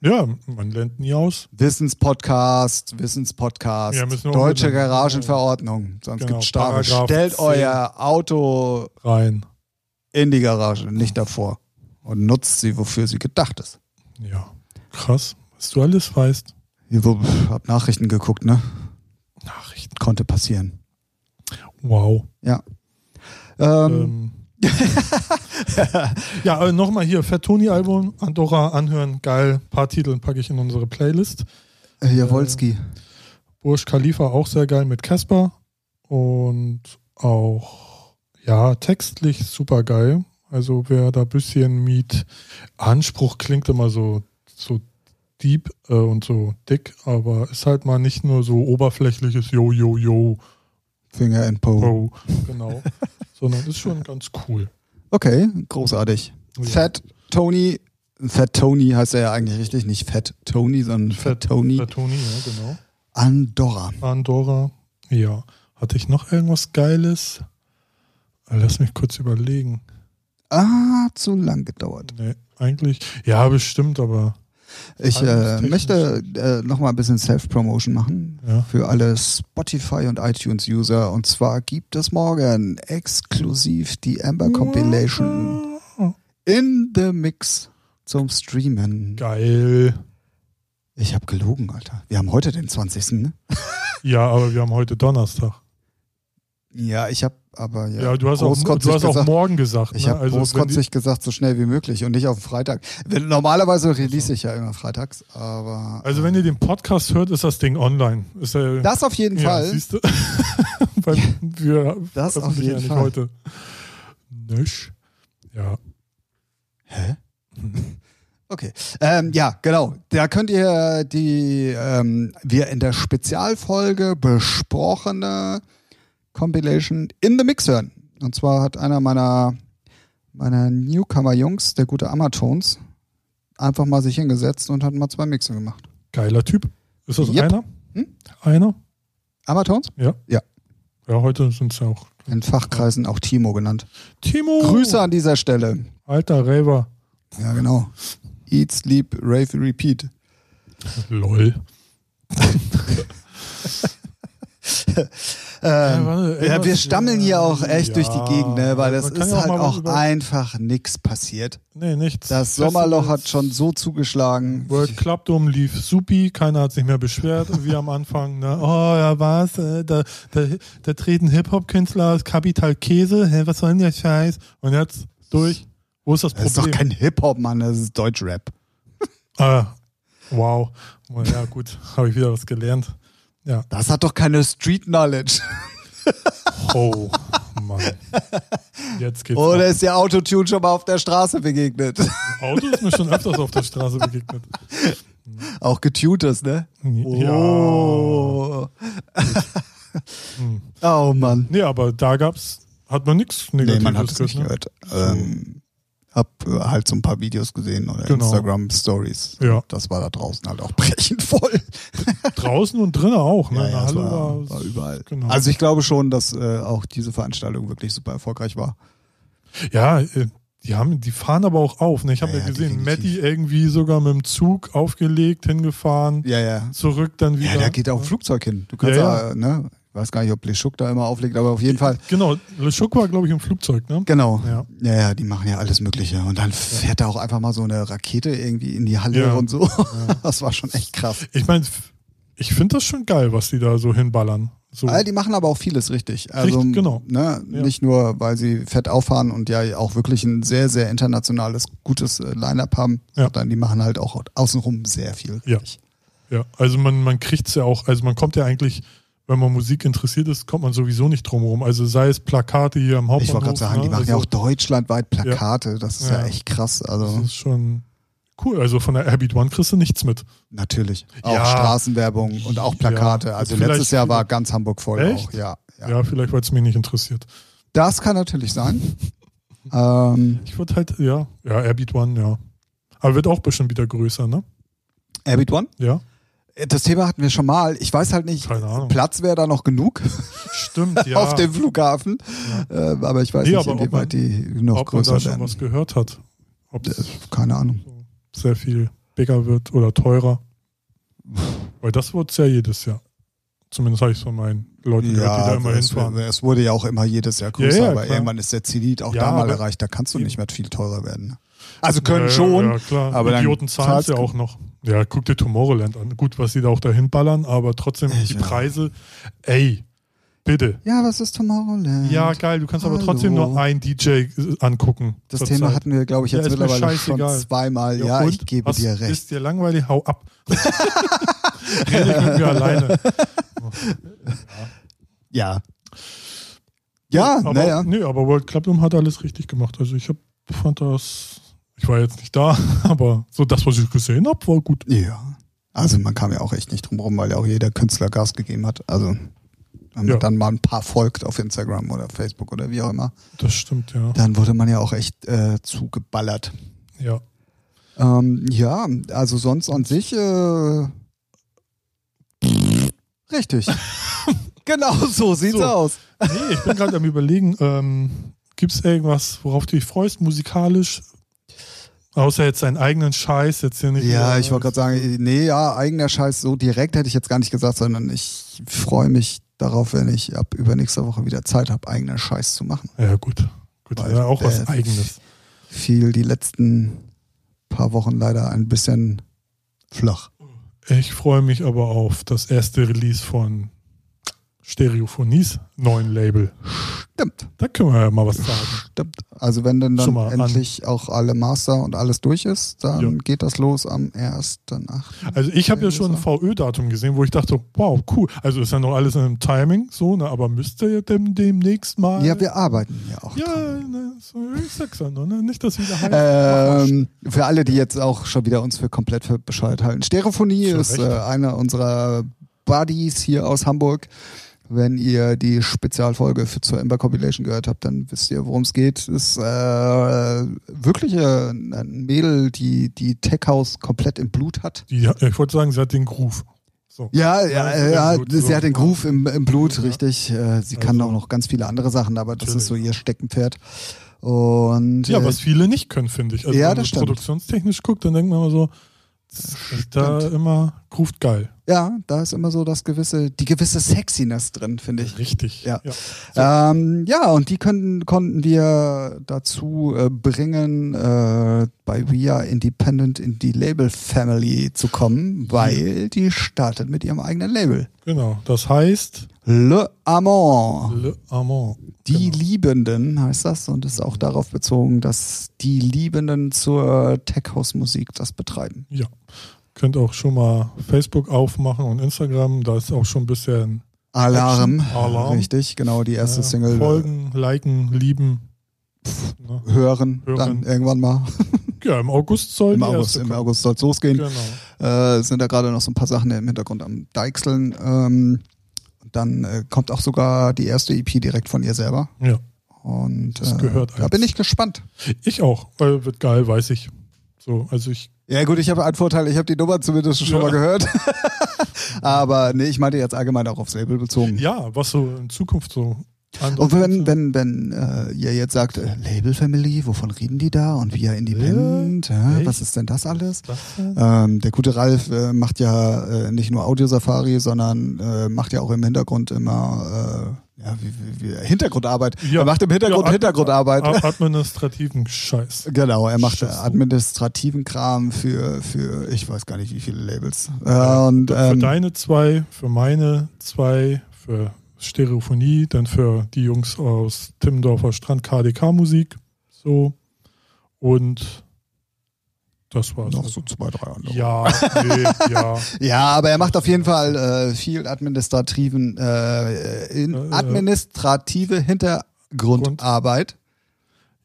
ja, man lernt nie aus. Wissenspodcast, Wissenspodcast, Ja, deutsche Garagenverordnung. Sonst Genau, gibt Strafe. Paragraph Stellt 10. euer Auto Rein. in die Garage, nicht davor. Und nutzt sie, wofür sie gedacht ist. Ja. Krass. Was du alles weißt. Ich hab Nachrichten geguckt, ne? Nachrichten. Konnte passieren. Wow. Ja. Ähm, Ähm. ja, aber nochmal hier, Fat Tony Album, Andorra anhören, geil. Ein paar Titel packe ich in unsere Playlist. äh, Jawolski. Burj Khalifa auch sehr geil mit Casper und auch, ja, textlich super geil. Also wer da ein bisschen mit Anspruch klingt immer so, so deep äh, und so dick, aber ist halt mal nicht nur so oberflächliches Yo, Yo, Yo, Finger in Po. Oh, genau, sondern ist schon ganz cool. Okay, großartig. Ja. Fat Tony. Fat Tony heißt er ja eigentlich richtig, nicht Fat Tony, sondern Fat, Tony. Fat Tony, ja, genau. Andorra. Andorra. Ja. Hatte ich noch irgendwas Geiles? Lass mich kurz überlegen. Ah, zu lang gedauert. Nee, eigentlich. Ja, bestimmt, aber Ich äh, möchte äh, noch mal ein bisschen Self-Promotion machen ja. für alle Spotify und iTunes-User. Und zwar gibt es morgen exklusiv die Amber Compilation in the Mix zum Streamen. Geil. Ich habe gelogen, Alter. Wir haben heute den 20. Ne? Ja, aber wir haben heute Donnerstag. Ja, ich habe aber ja, Ja, du hast, auch, du hast auch gesagt, morgen gesagt. ich ne? habe also, großkotzig gesagt, so schnell wie möglich und nicht auf Freitag. Wenn, normalerweise release ich ja immer freitags, aber also wenn ihr den Podcast hört, ist das Ding online. Ist ja, das auf jeden ja, Fall. Siehst du? Weil wir Das auf jeden ja nicht Fall. heute. Nösch. Ja. Hä? Okay. Ähm, ja, genau. Da könnt ihr die ähm, wir in der Spezialfolge besprochene Compilation in the Mix hören. Und zwar hat einer meiner meiner Newcomer-Jungs, der gute Amatones, einfach mal sich hingesetzt und hat mal zwei Mixe gemacht. Geiler Typ. Ist das Yep. einer? Hm? Einer? Amatones? Ja, heute sind es ja auch. In Fachkreisen auch Timo genannt. Timo! Grüße an dieser Stelle. Alter Raver. Ja, genau. Eat, Sleep, Rave, Repeat. Lol. Ähm, warte, ja, wir irgendwas- stammeln hier auch echt Ja, durch die Gegend, ne? weil es ist ja auch halt auch einfach nichts passiert. Nee, nichts. Das Sommerloch hat schon so zugeschlagen. World Club Dome lief supi, keiner hat sich mehr beschwert, wie am Anfang. Ne? Oh, ja, was? Äh, Da, da, da treten Hip-Hop-Künstler aus Kapital Käse. Hä, was soll denn der Scheiß? Und jetzt durch. Wo ist das Das ist doch Problem? kein Hip-Hop, Mann, das ist Deutschrap. ah, wow. Ja, gut, habe ich wieder was gelernt. Ja. Das hat doch keine Street Knowledge. Oh, Mann. Jetzt geht's. Oder ab. ist der Autotune schon mal auf der Straße begegnet? Auto ist mir schon öfters auf der Straße begegnet. auch getuntes, ne? Ja. Oh. Hm. oh Mann. Nee, aber da gab's, hat man nichts Nee, Negatives man hat es nicht ne? gehört. Ähm, hab äh, halt so ein paar Videos gesehen oder Genau. Instagram-Stories. Ja. Das war da draußen halt auch brechend voll. Draußen und drinnen auch. Ne? Ja, der ja, Halle war, war, überall. Genau. Also ich glaube schon, dass äh, auch diese Veranstaltung wirklich super erfolgreich war. Ja, äh, die haben, die fahren aber auch auf. Ne? Ich habe Ja, ja, gesehen, definitiv. Irgendwie sogar mit dem Zug aufgelegt, hingefahren, Ja, ja. zurück dann wieder. Ja, da geht auch ein Flugzeug hin. Du kannst Ja, ja, ja. ne? Ich weiß gar nicht, ob Leschuk da immer auflegt, aber auf jeden Fall. Genau, Le Choc war, glaube ich, im Flugzeug, ne? Genau. Ja. Ja, ja, die machen ja alles Mögliche. Und dann fährt da auch einfach mal so eine Rakete irgendwie in die Halle Ja. und so. Das war schon echt krass. Ich meine, ich finde das schon geil, was die da so hinballern. So. All die machen aber auch vieles richtig. Also, Richtig, genau. Ne, Ja. Nicht nur, weil sie fett auffahren und ja auch wirklich ein sehr, sehr internationales, gutes äh, Line-Up haben, Ja. sondern die machen halt auch außenrum sehr viel Ja. richtig. Ja, also man, man kriegt's ja auch, also man kommt ja eigentlich, wenn man Musik interessiert ist, kommt man sowieso nicht drum herum. Also sei es Plakate hier am Hauptbahnhof. Ich wollte gerade sagen, ne? die machen ja also, auch deutschlandweit Plakate. Das ist ja. Ja. echt krass. Das Also ist schon cool. Also von der Airbeat One kriegst du nichts mit. natürlich. Auch Ja. Straßenwerbung und auch Plakate. Ja. Also letztes Jahr war ganz Hamburg voll Echt? auch. Ja, ja. Ja, vielleicht, weil es mich nicht interessiert. Das kann natürlich sein. ähm, Ich würde halt, ja, ja, Airbeat One, ja. Aber wird auch bestimmt wieder größer, ne? Airbeat One? Ja, Das Thema hatten wir schon mal. Ich weiß halt nicht. Platz wäre da noch genug Stimmt, ja. auf dem Flughafen. Äh, aber ich weiß Nee, nicht, ob inwieweit man- die noch Ob man größer da schon werden. was gehört hat. Ob Äh, es Keine Ahnung. sehr viel bigger wird oder teurer. Weil das wird ja jedes Jahr. Zumindest habe ich es von meinen Leuten gehört, die da immer es, hinfahren. es wurde ja auch immer jedes Jahr größer, Ja, ja, aber irgendwann ist der Zenit auch Ja, da mal erreicht. Da kannst du nicht mehr viel teurer werden. Also können ja, schon. Ja, klar. aber Idioten zahlen es ja auch noch. Ja, guck dir Tomorrowland an. Gut, was die da auch dahin ballern, aber trotzdem Ich die weiß. Preise. Ey, bitte. Ja, was ist Tomorrowland? Ja, geil. Du kannst aber Hallo. trotzdem nur einen DJ angucken. Das Thema Zeit. hatten wir, glaube ich, Ja, jetzt mir mittlerweile schon zweimal. Ja, und? ich gebe was dir recht. Ist dir langweilig? Hau ab. Rede ich mit mir alleine. Ja. Ja, aber, naja. Nee, aber World Club Dome hat alles richtig gemacht. Also ich hab, fand das, ich war jetzt nicht da, aber so das, was ich gesehen habe, war gut. Ja. Also man kam ja auch echt nicht drum rum, weil ja auch jeder Künstler Gas gegeben hat. Also wenn man Ja. dann mal ein paar folgt auf Instagram oder Facebook oder wie auch immer, Das stimmt, ja. dann wurde man ja auch echt äh, zugeballert. Ja. Ähm, ja, also sonst an sich äh, richtig. genau so sieht's So. aus. Nee, ich bin gerade am überlegen, ähm, gibt es irgendwas, worauf du dich freust, musikalisch? Außer jetzt deinen eigenen Scheiß, jetzt hier nicht. Ja, ich wollte gerade sagen, nee, ja, eigener Scheiß so direkt hätte ich jetzt gar nicht gesagt, sondern ich freue mich darauf, wenn ich ab übernächster Woche wieder Zeit habe, eigener Scheiß zu machen. Ja, gut. Gut, Weil ja, auch was der- Eigenes. Fiel die letzten paar Wochen leider ein bisschen flach. Ich freue mich aber auf das erste Release von Stereophonies neuen Label. Stimmt, Da können wir ja mal was sagen. stimmt. Also wenn dann, dann endlich auch alle Master und alles durch ist, dann Ja. geht das los am 1.8. Also ich habe ja schon ein VÖ-Datum gesehen, wo ich dachte, wow, cool. Also ist ja noch alles in einem Timing, so, ne, aber müsste ja dem, demnächst mal. Ja, wir arbeiten ja auch Ja, dran. ne, so, ich sag's ja nur, ne? Nicht, dass wieder heißt. Ähm, für alle, die jetzt auch schon wieder uns für komplett für bescheuert halten. Stereophonie ist äh, einer unserer Buddies hier aus Hamburg. Wenn ihr die Spezialfolge für, zur Ember Compilation gehört habt, dann wisst ihr, worum es geht. Ist äh, wirklich äh, ein Mädel, die die Tech House komplett im Blut hat. Die, ich wollte sagen, sie hat den Groove. So. Ja, ja, Ja, Blut, sie so. hat den Groove im, im Blut, Ja. richtig. Äh, Sie kann Also- auch noch ganz viele andere Sachen, aber das ist so Natürlich. ihr Steckenpferd. Und Ja, äh, was viele nicht können, finde ich. Also Ja, wenn man produktionstechnisch guckt, dann denkt man immer so, da immer groovt geil. Ja, da ist immer so das gewisse, die gewisse Sexiness drin, finde ich. Richtig. Ja. Ja. Ähm, ja, und die können, konnten wir dazu äh, bringen, äh, bei We Are Independent in die Label Family zu kommen, weil die startet mit ihrem eigenen Label. Genau. Das heißt Le Amant. Le Amant. Die genau. Liebenden heißt das und ist auch darauf bezogen, dass die Liebenden zur Tech House Musik das betreiben. Ja. Könnt auch schon mal Facebook aufmachen und Instagram. Da ist auch schon ein bisschen Alarm. Alarm. Richtig, genau, die erste äh, Single. folgen, liken, lieben. Ne? Hören, Hören. dann irgendwann mal. Ja, im August soll Im August, im. August soll es losgehen. Genau. Äh, sind da gerade noch so ein paar Sachen im Hintergrund am Deichseln. Ähm, dann äh, kommt auch sogar die erste EP direkt von ihr selber. Ja. Und Das äh, gehört da bin ich gespannt. Ich auch, weil wird geil, weiß ich. So, also ich. Ja gut, ich habe einen Vorteil, ich habe die Nummer zumindest schon Ja. mal gehört. Aber nee, ich meinte jetzt allgemein auch aufs Label bezogen. Ja, was so in Zukunft so. Andere Und wenn, wenn, wenn äh, ihr jetzt sagt, äh, Label Family, wovon reden die da? Und wir Independent, ja, was ist denn das alles? Äh, Ähm, der gute Ralf äh, macht ja äh, nicht nur Audio-Safari, sondern äh, macht ja auch im Hintergrund immer äh, ja, wie, wie, wie, Hintergrundarbeit. Ja. Er macht im Hintergrund Ja, Hintergrundarbeit. a- administrativen Scheiß. Genau, er macht Scheiße. administrativen Kram für, für ich weiß gar nicht wie viele Labels. Äh, und für ähm, deine zwei, für meine zwei, für Stereophonie, dann für die Jungs aus Timmendorfer Strand KDK Musik. So. Und das war's. noch so zwei, drei andere. Ja, nee, ja. Ja, aber er macht auf jeden Fall äh, viel administrativen, äh, in Äh, äh. administrative Hintergrundarbeit.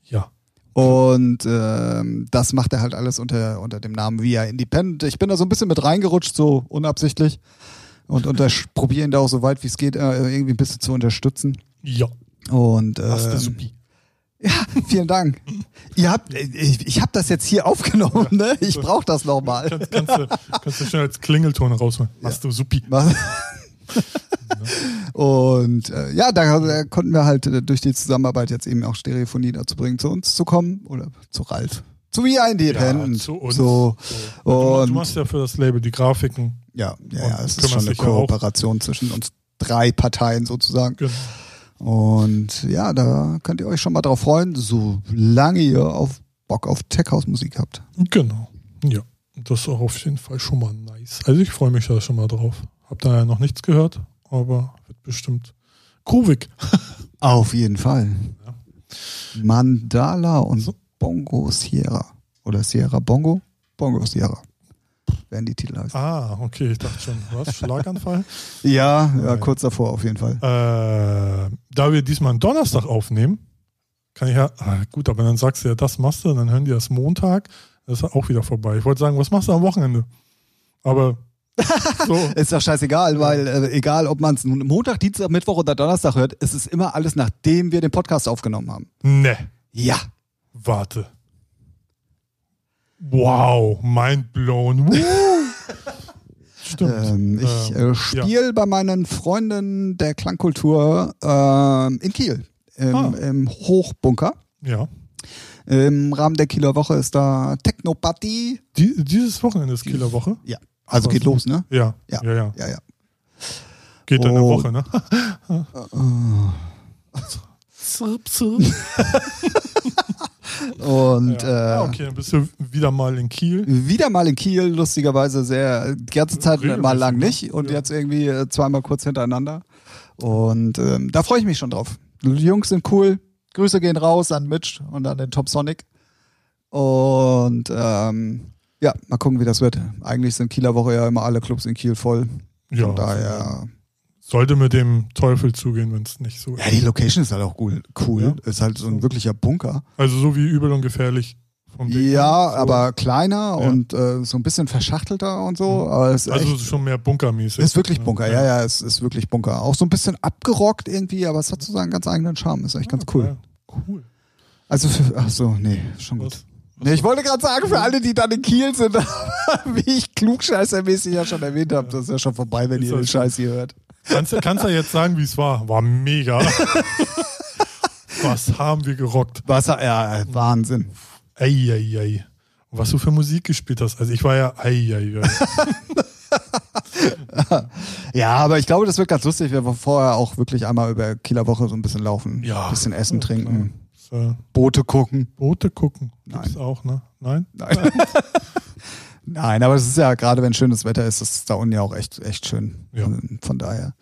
Ja. Und ähm, das macht er halt alles unter, unter dem Namen Via Independent. Ich bin da so ein bisschen mit reingerutscht, so unabsichtlich. Und probiere ihn da auch so weit wie es geht, äh, irgendwie ein bisschen zu unterstützen. Ja. Und Hast du ähm, supi. ja, vielen Dank. Ihr habt, ich, ich habe das jetzt hier aufgenommen, ne? Ich brauche das nochmal. Kannst, kannst, du, kannst du schnell als Klingelton rausholen. Hast du supi. Und äh, ja, da, da konnten wir halt äh, durch die Zusammenarbeit jetzt eben auch Stereophonie dazu bringen, zu uns zu kommen oder zu Ralf. Zu Via Independent. Ja, zu uns. So. Du, Und du machst ja für das Label die Grafiken. Ja, ja, ja, es ist schon eine auch. Kooperation zwischen uns drei Parteien sozusagen. Genau. Und ja, da könnt ihr euch schon mal drauf freuen, solange ihr auf Bock auf Tech House Musik habt. Genau. Ja. Das ist auch auf jeden Fall schon mal nice. Also ich freue mich da schon mal drauf. Hab da ja noch nichts gehört, aber wird bestimmt groovig. Auf jeden Fall. Ja. Mandala und So. Bongo Sierra. Oder Sierra Bongo? Bongo Sierra. Werden die Titel heißen. Ah, okay, ich dachte schon, was? Schlaganfall? Ja, ja, kurz davor auf jeden Fall. äh, da wir diesmal einen Donnerstag aufnehmen, kann ich ja, ah, gut, aber dann sagst du ja, das machst du, dann hören die das Montag, das ist auch wieder vorbei. Ich wollte sagen, was machst du am Wochenende? Aber so, Ist doch scheißegal, weil äh, egal, ob man es Montag, Dienstag, Mittwoch oder Donnerstag hört, es ist immer alles, nachdem wir den Podcast aufgenommen haben. ne, Ja. warte. Wow, mind blown. Stimmt. Ähm, ich Ähm, äh, spiele bei meinen Freunden der Klangkultur ähm, in Kiel. Im, Ah. Im Hochbunker. ja. Im Rahmen der Kieler Woche ist da Technoparty. Die, dieses Wochenende ist Kieler Woche. Ja. Also geht los, ne? Ja, Ja. ja, ja. Ja, ja. Geht dann eine Oh. Woche, ne? Zirp, zirp. Und ja. äh, okay, dann bist du wieder mal in Kiel. wieder mal in Kiel, lustigerweise sehr, die ganze Zeit Regelmäßig, mal lang ne? nicht und Ja. jetzt irgendwie äh, zweimal kurz hintereinander. Und ähm, da freue ich mich schon drauf. Die Jungs sind cool. Grüße gehen raus an Mitch und an den Top Sonic. Und ähm, ja, mal gucken, wie das wird. Eigentlich sind Kieler Woche ja immer alle Clubs in Kiel voll. Ja, Von daher. Sollte mit dem Teufel zugehen, wenn es nicht so Ja, die Location ist halt auch cool. cool. Ja. Ist halt so ein wirklicher Bunker. Also so wie übel und gefährlich vom Ja, so. aber kleiner Ja. und äh, so ein bisschen verschachtelter und so. Ist, Also echt, ist schon mehr bunkermäßig. ist wirklich Bunker, ja, ja, es ist wirklich Bunker. Auch so ein bisschen abgerockt irgendwie, aber es hat so seinen ganz eigenen Charme. Ist echt ganz cool. Cool. Also, für, ach so, nee, schon gut. Was? Nee, ich wollte gerade sagen, für alle, die dann in Kiel sind, wie ich klugscheißermäßig ja schon erwähnt habe, das ist ja schon vorbei, wenn Ist ihr den Scheiß hier hört. Kannst, du- kannst du jetzt sagen, wie es war? War mega. Was haben wir gerockt? Wasser, ja, Wahnsinn. Eieiei. Und was du für Musik gespielt hast. Also ich war ja eieiei. Ja, aber ich glaube, das wird ganz lustig. Wir wollen vorher auch wirklich einmal über Kieler Woche so ein bisschen laufen. Ja. Ein bisschen essen, trinken, So, Boote gucken. Boote gucken. Gibt's auch, ne? Nein? Nein. Nein, aber es ist ja, gerade wenn schönes Wetter ist, ist es da unten ja auch echt, echt schön. Ja. Von, von daher.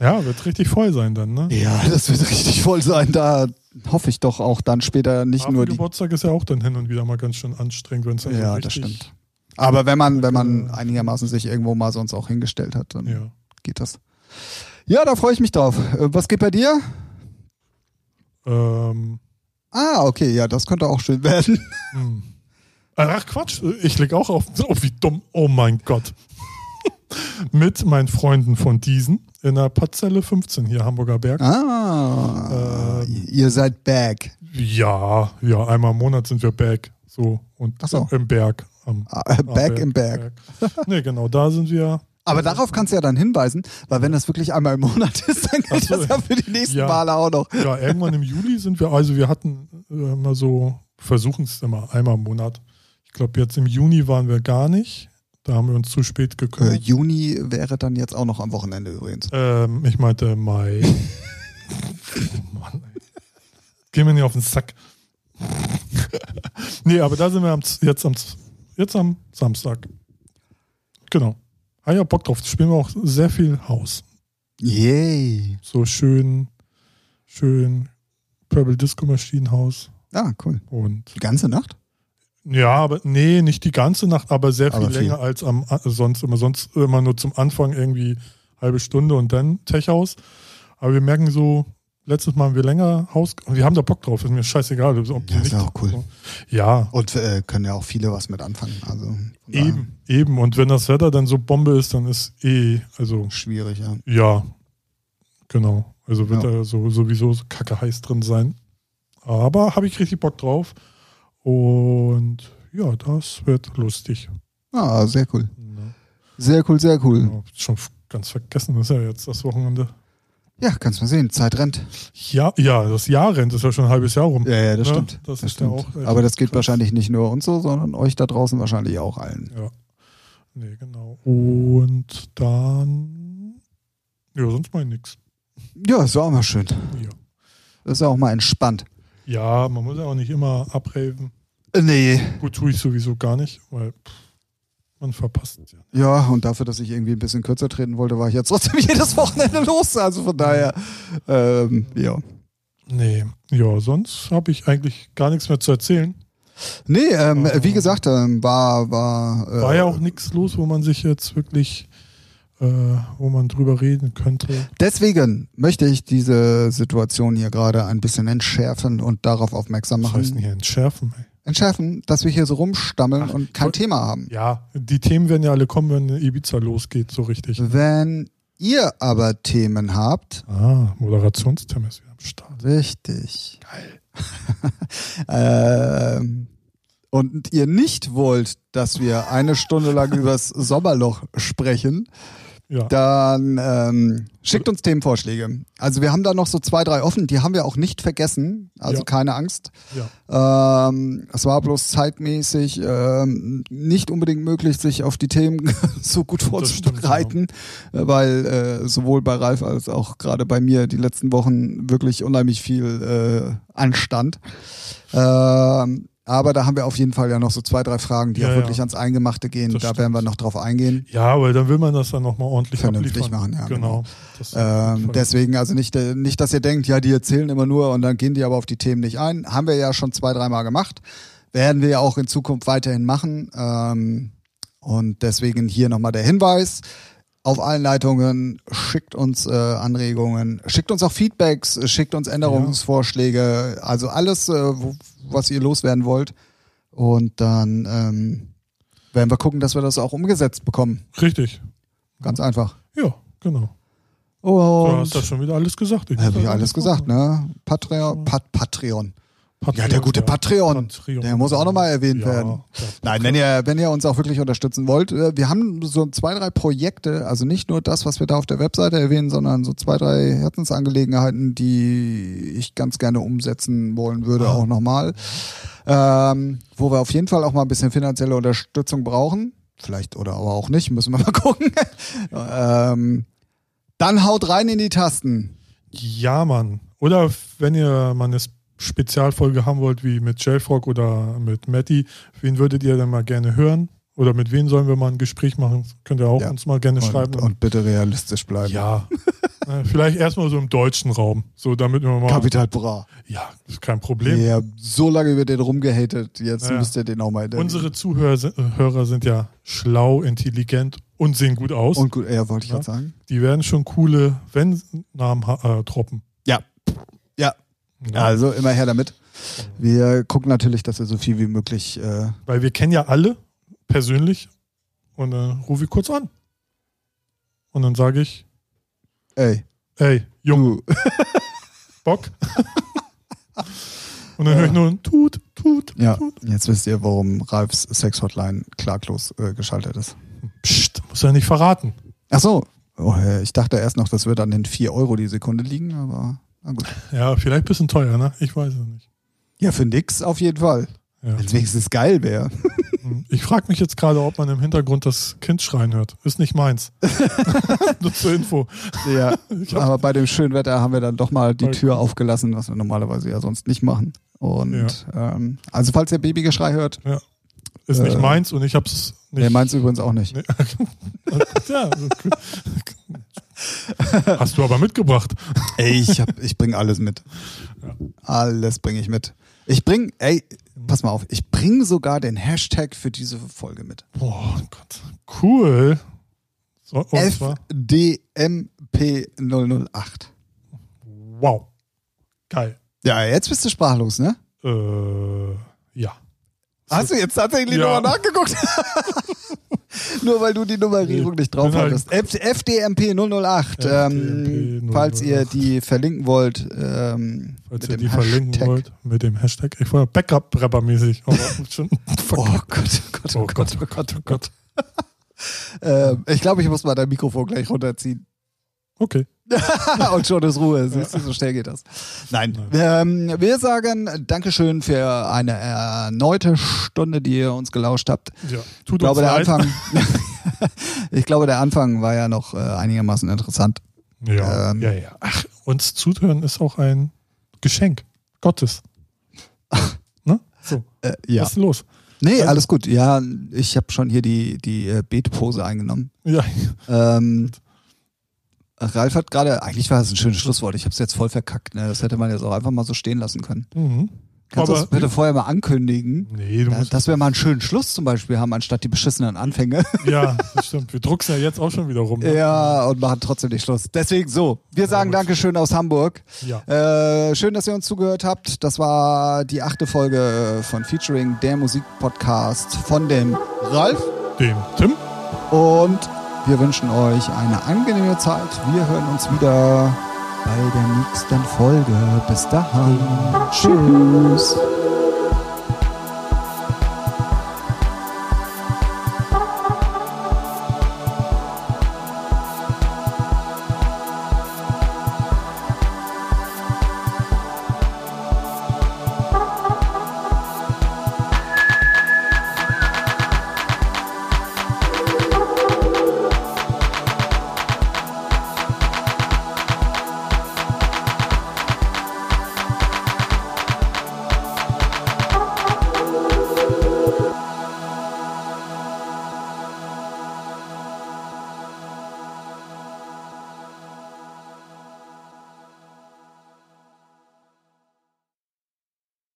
Ja. ja, wird richtig voll sein dann, ne? Ja, das wird richtig voll sein. Da hoffe ich doch auch dann später nicht Aber nur die. Geburtstag ist ja auch dann hin und wieder mal ganz schön anstrengend, wenn es dann Ja, das stimmt. Aber wenn man, wenn man Ja. einigermaßen sich irgendwo mal sonst auch hingestellt hat, dann Ja. geht das. Ja, da freue ich mich drauf. Äh, Was geht bei dir? Ähm, Ah, okay, ja, das könnte auch schön werden. hm. Ach Quatsch, ich leg auch auf. Oh, wie dumm. Oh mein Gott. Mit meinen Freunden von diesen in der Parzelle 15 hier, Hamburger Berg. Ah, ihr seid back. Ja, ja, einmal im Monat sind wir back. So, und so. im Berg. Am, Ah, am back im Berg. nee, genau, da sind wir. Aber darauf kannst du ja dann hinweisen, weil wenn das wirklich einmal im Monat ist, dann geht so. das ja für die nächsten Ja. Male auch noch. Ja, irgendwann im Juli sind wir, also wir hatten äh, immer so, versuchen es immer einmal im Monat. Ich glaube, jetzt im Juni waren wir gar nicht. Da haben wir uns zu spät Äh, gekümmert. Juni wäre dann jetzt auch noch am Wochenende übrigens. Ähm, ich meinte Mai. oh Mann, ey. Geh mir nicht auf den Sack. nee, aber da sind wir am, jetzt, am, jetzt am Samstag. Genau. Ah ja, Bock drauf. Da spielen wir auch sehr viel Haus. Yay. So schön, schön Purple Disco Maschinenhaus. Ah, cool. Und Die ganze Nacht? Ja, aber nee, nicht die ganze Nacht, aber sehr viel Aber viel. länger als am äh, sonst immer. Sonst immer nur zum Anfang irgendwie halbe Stunde und dann Tech-Haus. Aber wir merken so, letztes Mal haben wir länger Haus und wir haben da Bock drauf. Ist mir scheißegal. Ob Ja, ist ja auch cool. Ja, Und äh, können ja auch viele was mit anfangen. Also eben, eben. Und wenn das Wetter dann so Bombe ist, dann ist eh, also Schwierig, ja. ja, genau. Also wird Ja. da so, sowieso so kacke heiß drin sein. Aber habe ich richtig Bock drauf. Und ja, das wird lustig. Ah, sehr cool. Ja. Sehr cool, sehr cool. Ja, schon ganz vergessen, das ist ja jetzt das Wochenende. Ja, kannst mal sehen. Zeit rennt. Ja, ja, das Jahr rennt, ist ja schon ein halbes Jahr rum. Ja, ja, das Ja, stimmt. das Das ist ja stimmt. auch Aber das geht krass. wahrscheinlich nicht nur uns so, sondern euch da draußen wahrscheinlich auch allen. Ja. Nee, genau. Und dann. Ja, sonst mal nix. Ja, ist auch mal schön. Ja. Das ist auch mal entspannt. Ja, man muss ja auch nicht immer abhaven. Äh, Nee. Gut, tue ich sowieso gar nicht, weil pff, man verpasst es ja. Ja, und dafür, dass ich irgendwie ein bisschen kürzer treten wollte, war ich jetzt trotzdem jedes Wochenende los. Also von daher, ähm, ja. Nee, ja, sonst habe ich eigentlich gar nichts mehr zu erzählen. Nee, ähm, Oh. wie gesagt, ähm, war, war, äh, War ja auch nichts los, wo man sich jetzt wirklich, äh, wo man drüber reden könnte. Deswegen möchte ich diese Situation hier gerade ein bisschen entschärfen und darauf aufmerksam Was heißt denn machen. hier entschärfen? Ey? Entschärfen, dass wir hier so rumstammeln Ach, und kein ich- Thema haben. Ja, die Themen werden ja alle kommen, wenn Ibiza losgeht, so richtig. Wenn ihr aber Themen habt, Ah, Moderationsthema ist wieder am Start. richtig, Geil. ähm, und ihr nicht wollt, dass wir eine Stunde lang übers Sommerloch sprechen, Ja. dann ähm, schickt uns Themenvorschläge. Also wir haben da noch so zwei, drei offen, die haben wir auch nicht vergessen, also Ja. keine Angst. ja. Ähm, es war bloß zeitmäßig ähm, nicht unbedingt möglich, sich auf die Themen so gut vorzubereiten, äh, weil äh, sowohl bei Ralf als auch gerade bei mir die letzten Wochen wirklich unheimlich viel äh, anstand. Ähm, aber da haben wir auf jeden Fall ja noch so zwei, drei Fragen, die Ja, auch ja. wirklich ans Eingemachte gehen. Das da werden wir stimmt. noch drauf eingehen. Ja, weil dann will man das dann nochmal ordentlich Vernünftig abliefern. machen, ja, Genau. Jeden Ähm, deswegen, also nicht, äh, nicht, dass ihr denkt, ja, die erzählen immer nur und dann gehen die aber auf die Themen nicht ein. Haben wir ja schon zwei, dreimal gemacht. Werden wir ja auch in Zukunft weiterhin machen. Ähm, und deswegen hier nochmal der Hinweis. Auf allen Leitungen schickt uns äh, Anregungen, schickt uns auch Feedbacks, schickt uns Änderungsvorschläge, also alles, äh, wo, was ihr loswerden wollt. Und dann ähm, werden wir gucken, dass wir das auch umgesetzt bekommen. Richtig. Ganz einfach. Ja, genau. Oh, Du hast das schon wieder alles gesagt. Ich habe ich alles gesagt, ne? Patreon, Pat, Patreon. Ja, der gute Patreon. Der muss auch nochmal erwähnt Ja, werden. Nein, wenn ihr, wenn ihr uns auch wirklich unterstützen wollt, äh, wir haben so zwei, drei Projekte, also nicht nur das, was wir da auf der Webseite erwähnen, sondern so zwei, drei Herzensangelegenheiten, die ich ganz gerne umsetzen wollen würde, Ah. auch nochmal. Ähm, wo wir auf jeden Fall auch mal ein bisschen finanzielle Unterstützung brauchen. Vielleicht oder aber auch nicht, müssen wir mal gucken. ähm, dann haut rein in die Tasten. Ja, Mann. Oder wenn ihr mal eine Spezialfolge haben wollt, wie mit Jelfrog oder mit Matty, wen würdet ihr denn mal gerne hören? Oder mit wem sollen wir mal ein Gespräch machen? Könnt ihr auch Ja. uns mal gerne schreiben. Und, und bitte realistisch bleiben. ja. Äh, Vielleicht erstmal so im deutschen Raum. So, damit wir mal. Kapital Bra. Ja, ist kein Problem. Ja, so lange wird den rumgehatet. Jetzt Ja. müsst ihr den auch mal Unsere Zuhörer sind, äh, Hörer sind ja schlau, intelligent und sehen gut aus. Und gut, ja, wollte ich Ja. gerade sagen. die werden schon coole Wenn-Namen äh, droppen. Ja. Ja. Ja. Also immer her damit. Wir gucken natürlich, dass wir so viel wie möglich. Äh, Weil wir kennen ja alle persönlich und dann rufe ich kurz an. Und dann sage ich, ey, ey, Junge. Bock? und dann höre ich nur ein Tut, Tut, Ja, Tut. jetzt wisst ihr, warum Ralfs Sexhotline klaglos äh, geschaltet ist. Psst, muss er nicht verraten. Ach so. Oh, äh, ich dachte erst noch, das wird an den 4 Euro die Sekunde liegen, aber na gut. Ja, vielleicht ein bisschen teuer, ne? Ich weiß es nicht. Ja, für nix auf jeden Fall. Ja. Wenn es wenigstens geil wäre. Ich frage mich jetzt gerade, ob man im Hintergrund das Kind schreien hört. Ist nicht meins. Nur zur Info. Ja, aber bei dem schönen Wetter haben wir dann doch mal die Tür aufgelassen, was wir normalerweise ja sonst nicht machen. Und ähm, also falls ihr Babygeschrei hört, Ist nicht Äh, meins und ich hab's nicht. der meint übrigens auch nicht. Nee. ja, Hast du aber mitgebracht. Ey, ich, hab, ich bringe alles mit. Alles bringe ich mit. Ich bring, ey, pass mal auf, ich bringe sogar den Hashtag für diese Folge mit. Boah, Gott. Cool. So, und zwar, FDMP008. wow. Geil. Ja, jetzt bist du sprachlos, ne? Äh, ja. Hast du jetzt tatsächlich Ja. nochmal nachgeguckt? Nur weil du die Nummerierung nicht drauf halt- hattest. F FDMP 008. Ähm, falls ihr 008. die verlinken wollt, ähm, Falls ihr die verlinken Hashtag. wollt mit dem Hashtag. Ich war Backup-Rapper-mäßig. aber schon Oh Gott, oh Gott, oh Gott, oh Gott, oh Gott. Ähm, ich glaube, ich muss mal dein Mikrofon gleich runterziehen. Okay. Und schon ist Ruhe. Siehst du, so schnell geht das. Nein. Ähm, wir sagen Dankeschön für eine erneute Stunde, die ihr uns gelauscht habt. Ja. Ich Tut glaube, uns der leid. Anfang, ich glaube, der Anfang war ja noch äh, einigermaßen interessant. Ja, ähm, ja, ja. Ach, uns zuhören ist auch ein Geschenk Gottes. ne? So, Äh, ja. was ist los? Nee, Also- alles gut. Ja, ich habe schon hier die, die äh, Betpose eingenommen. Ja, Ähm, Ralf hat gerade, eigentlich war das ein schönes Schlusswort. Ich habe es jetzt voll verkackt. Ne? Das hätte man jetzt auch einfach mal so stehen lassen können. mhm. Kannst du das bitte vorher mal ankündigen? Nee, du Ja, musst. dass wir mal einen schönen Schluss zum Beispiel haben, anstatt die beschissenen Anfänge. Ja, das stimmt. Wir drucksen ja jetzt auch schon wieder rum. ne? ja, und machen trotzdem nicht Schluss. Deswegen so. Wir sagen gut. Dankeschön aus Hamburg. Ja. Äh, schön, dass ihr uns zugehört habt. Das war die achte Folge von Featuring, der Musikpodcast von dem Ralf. Den Tim. Und wir wünschen euch eine angenehme Zeit. Wir hören uns wieder bei der nächsten Folge. Bis dahin. Tschüss.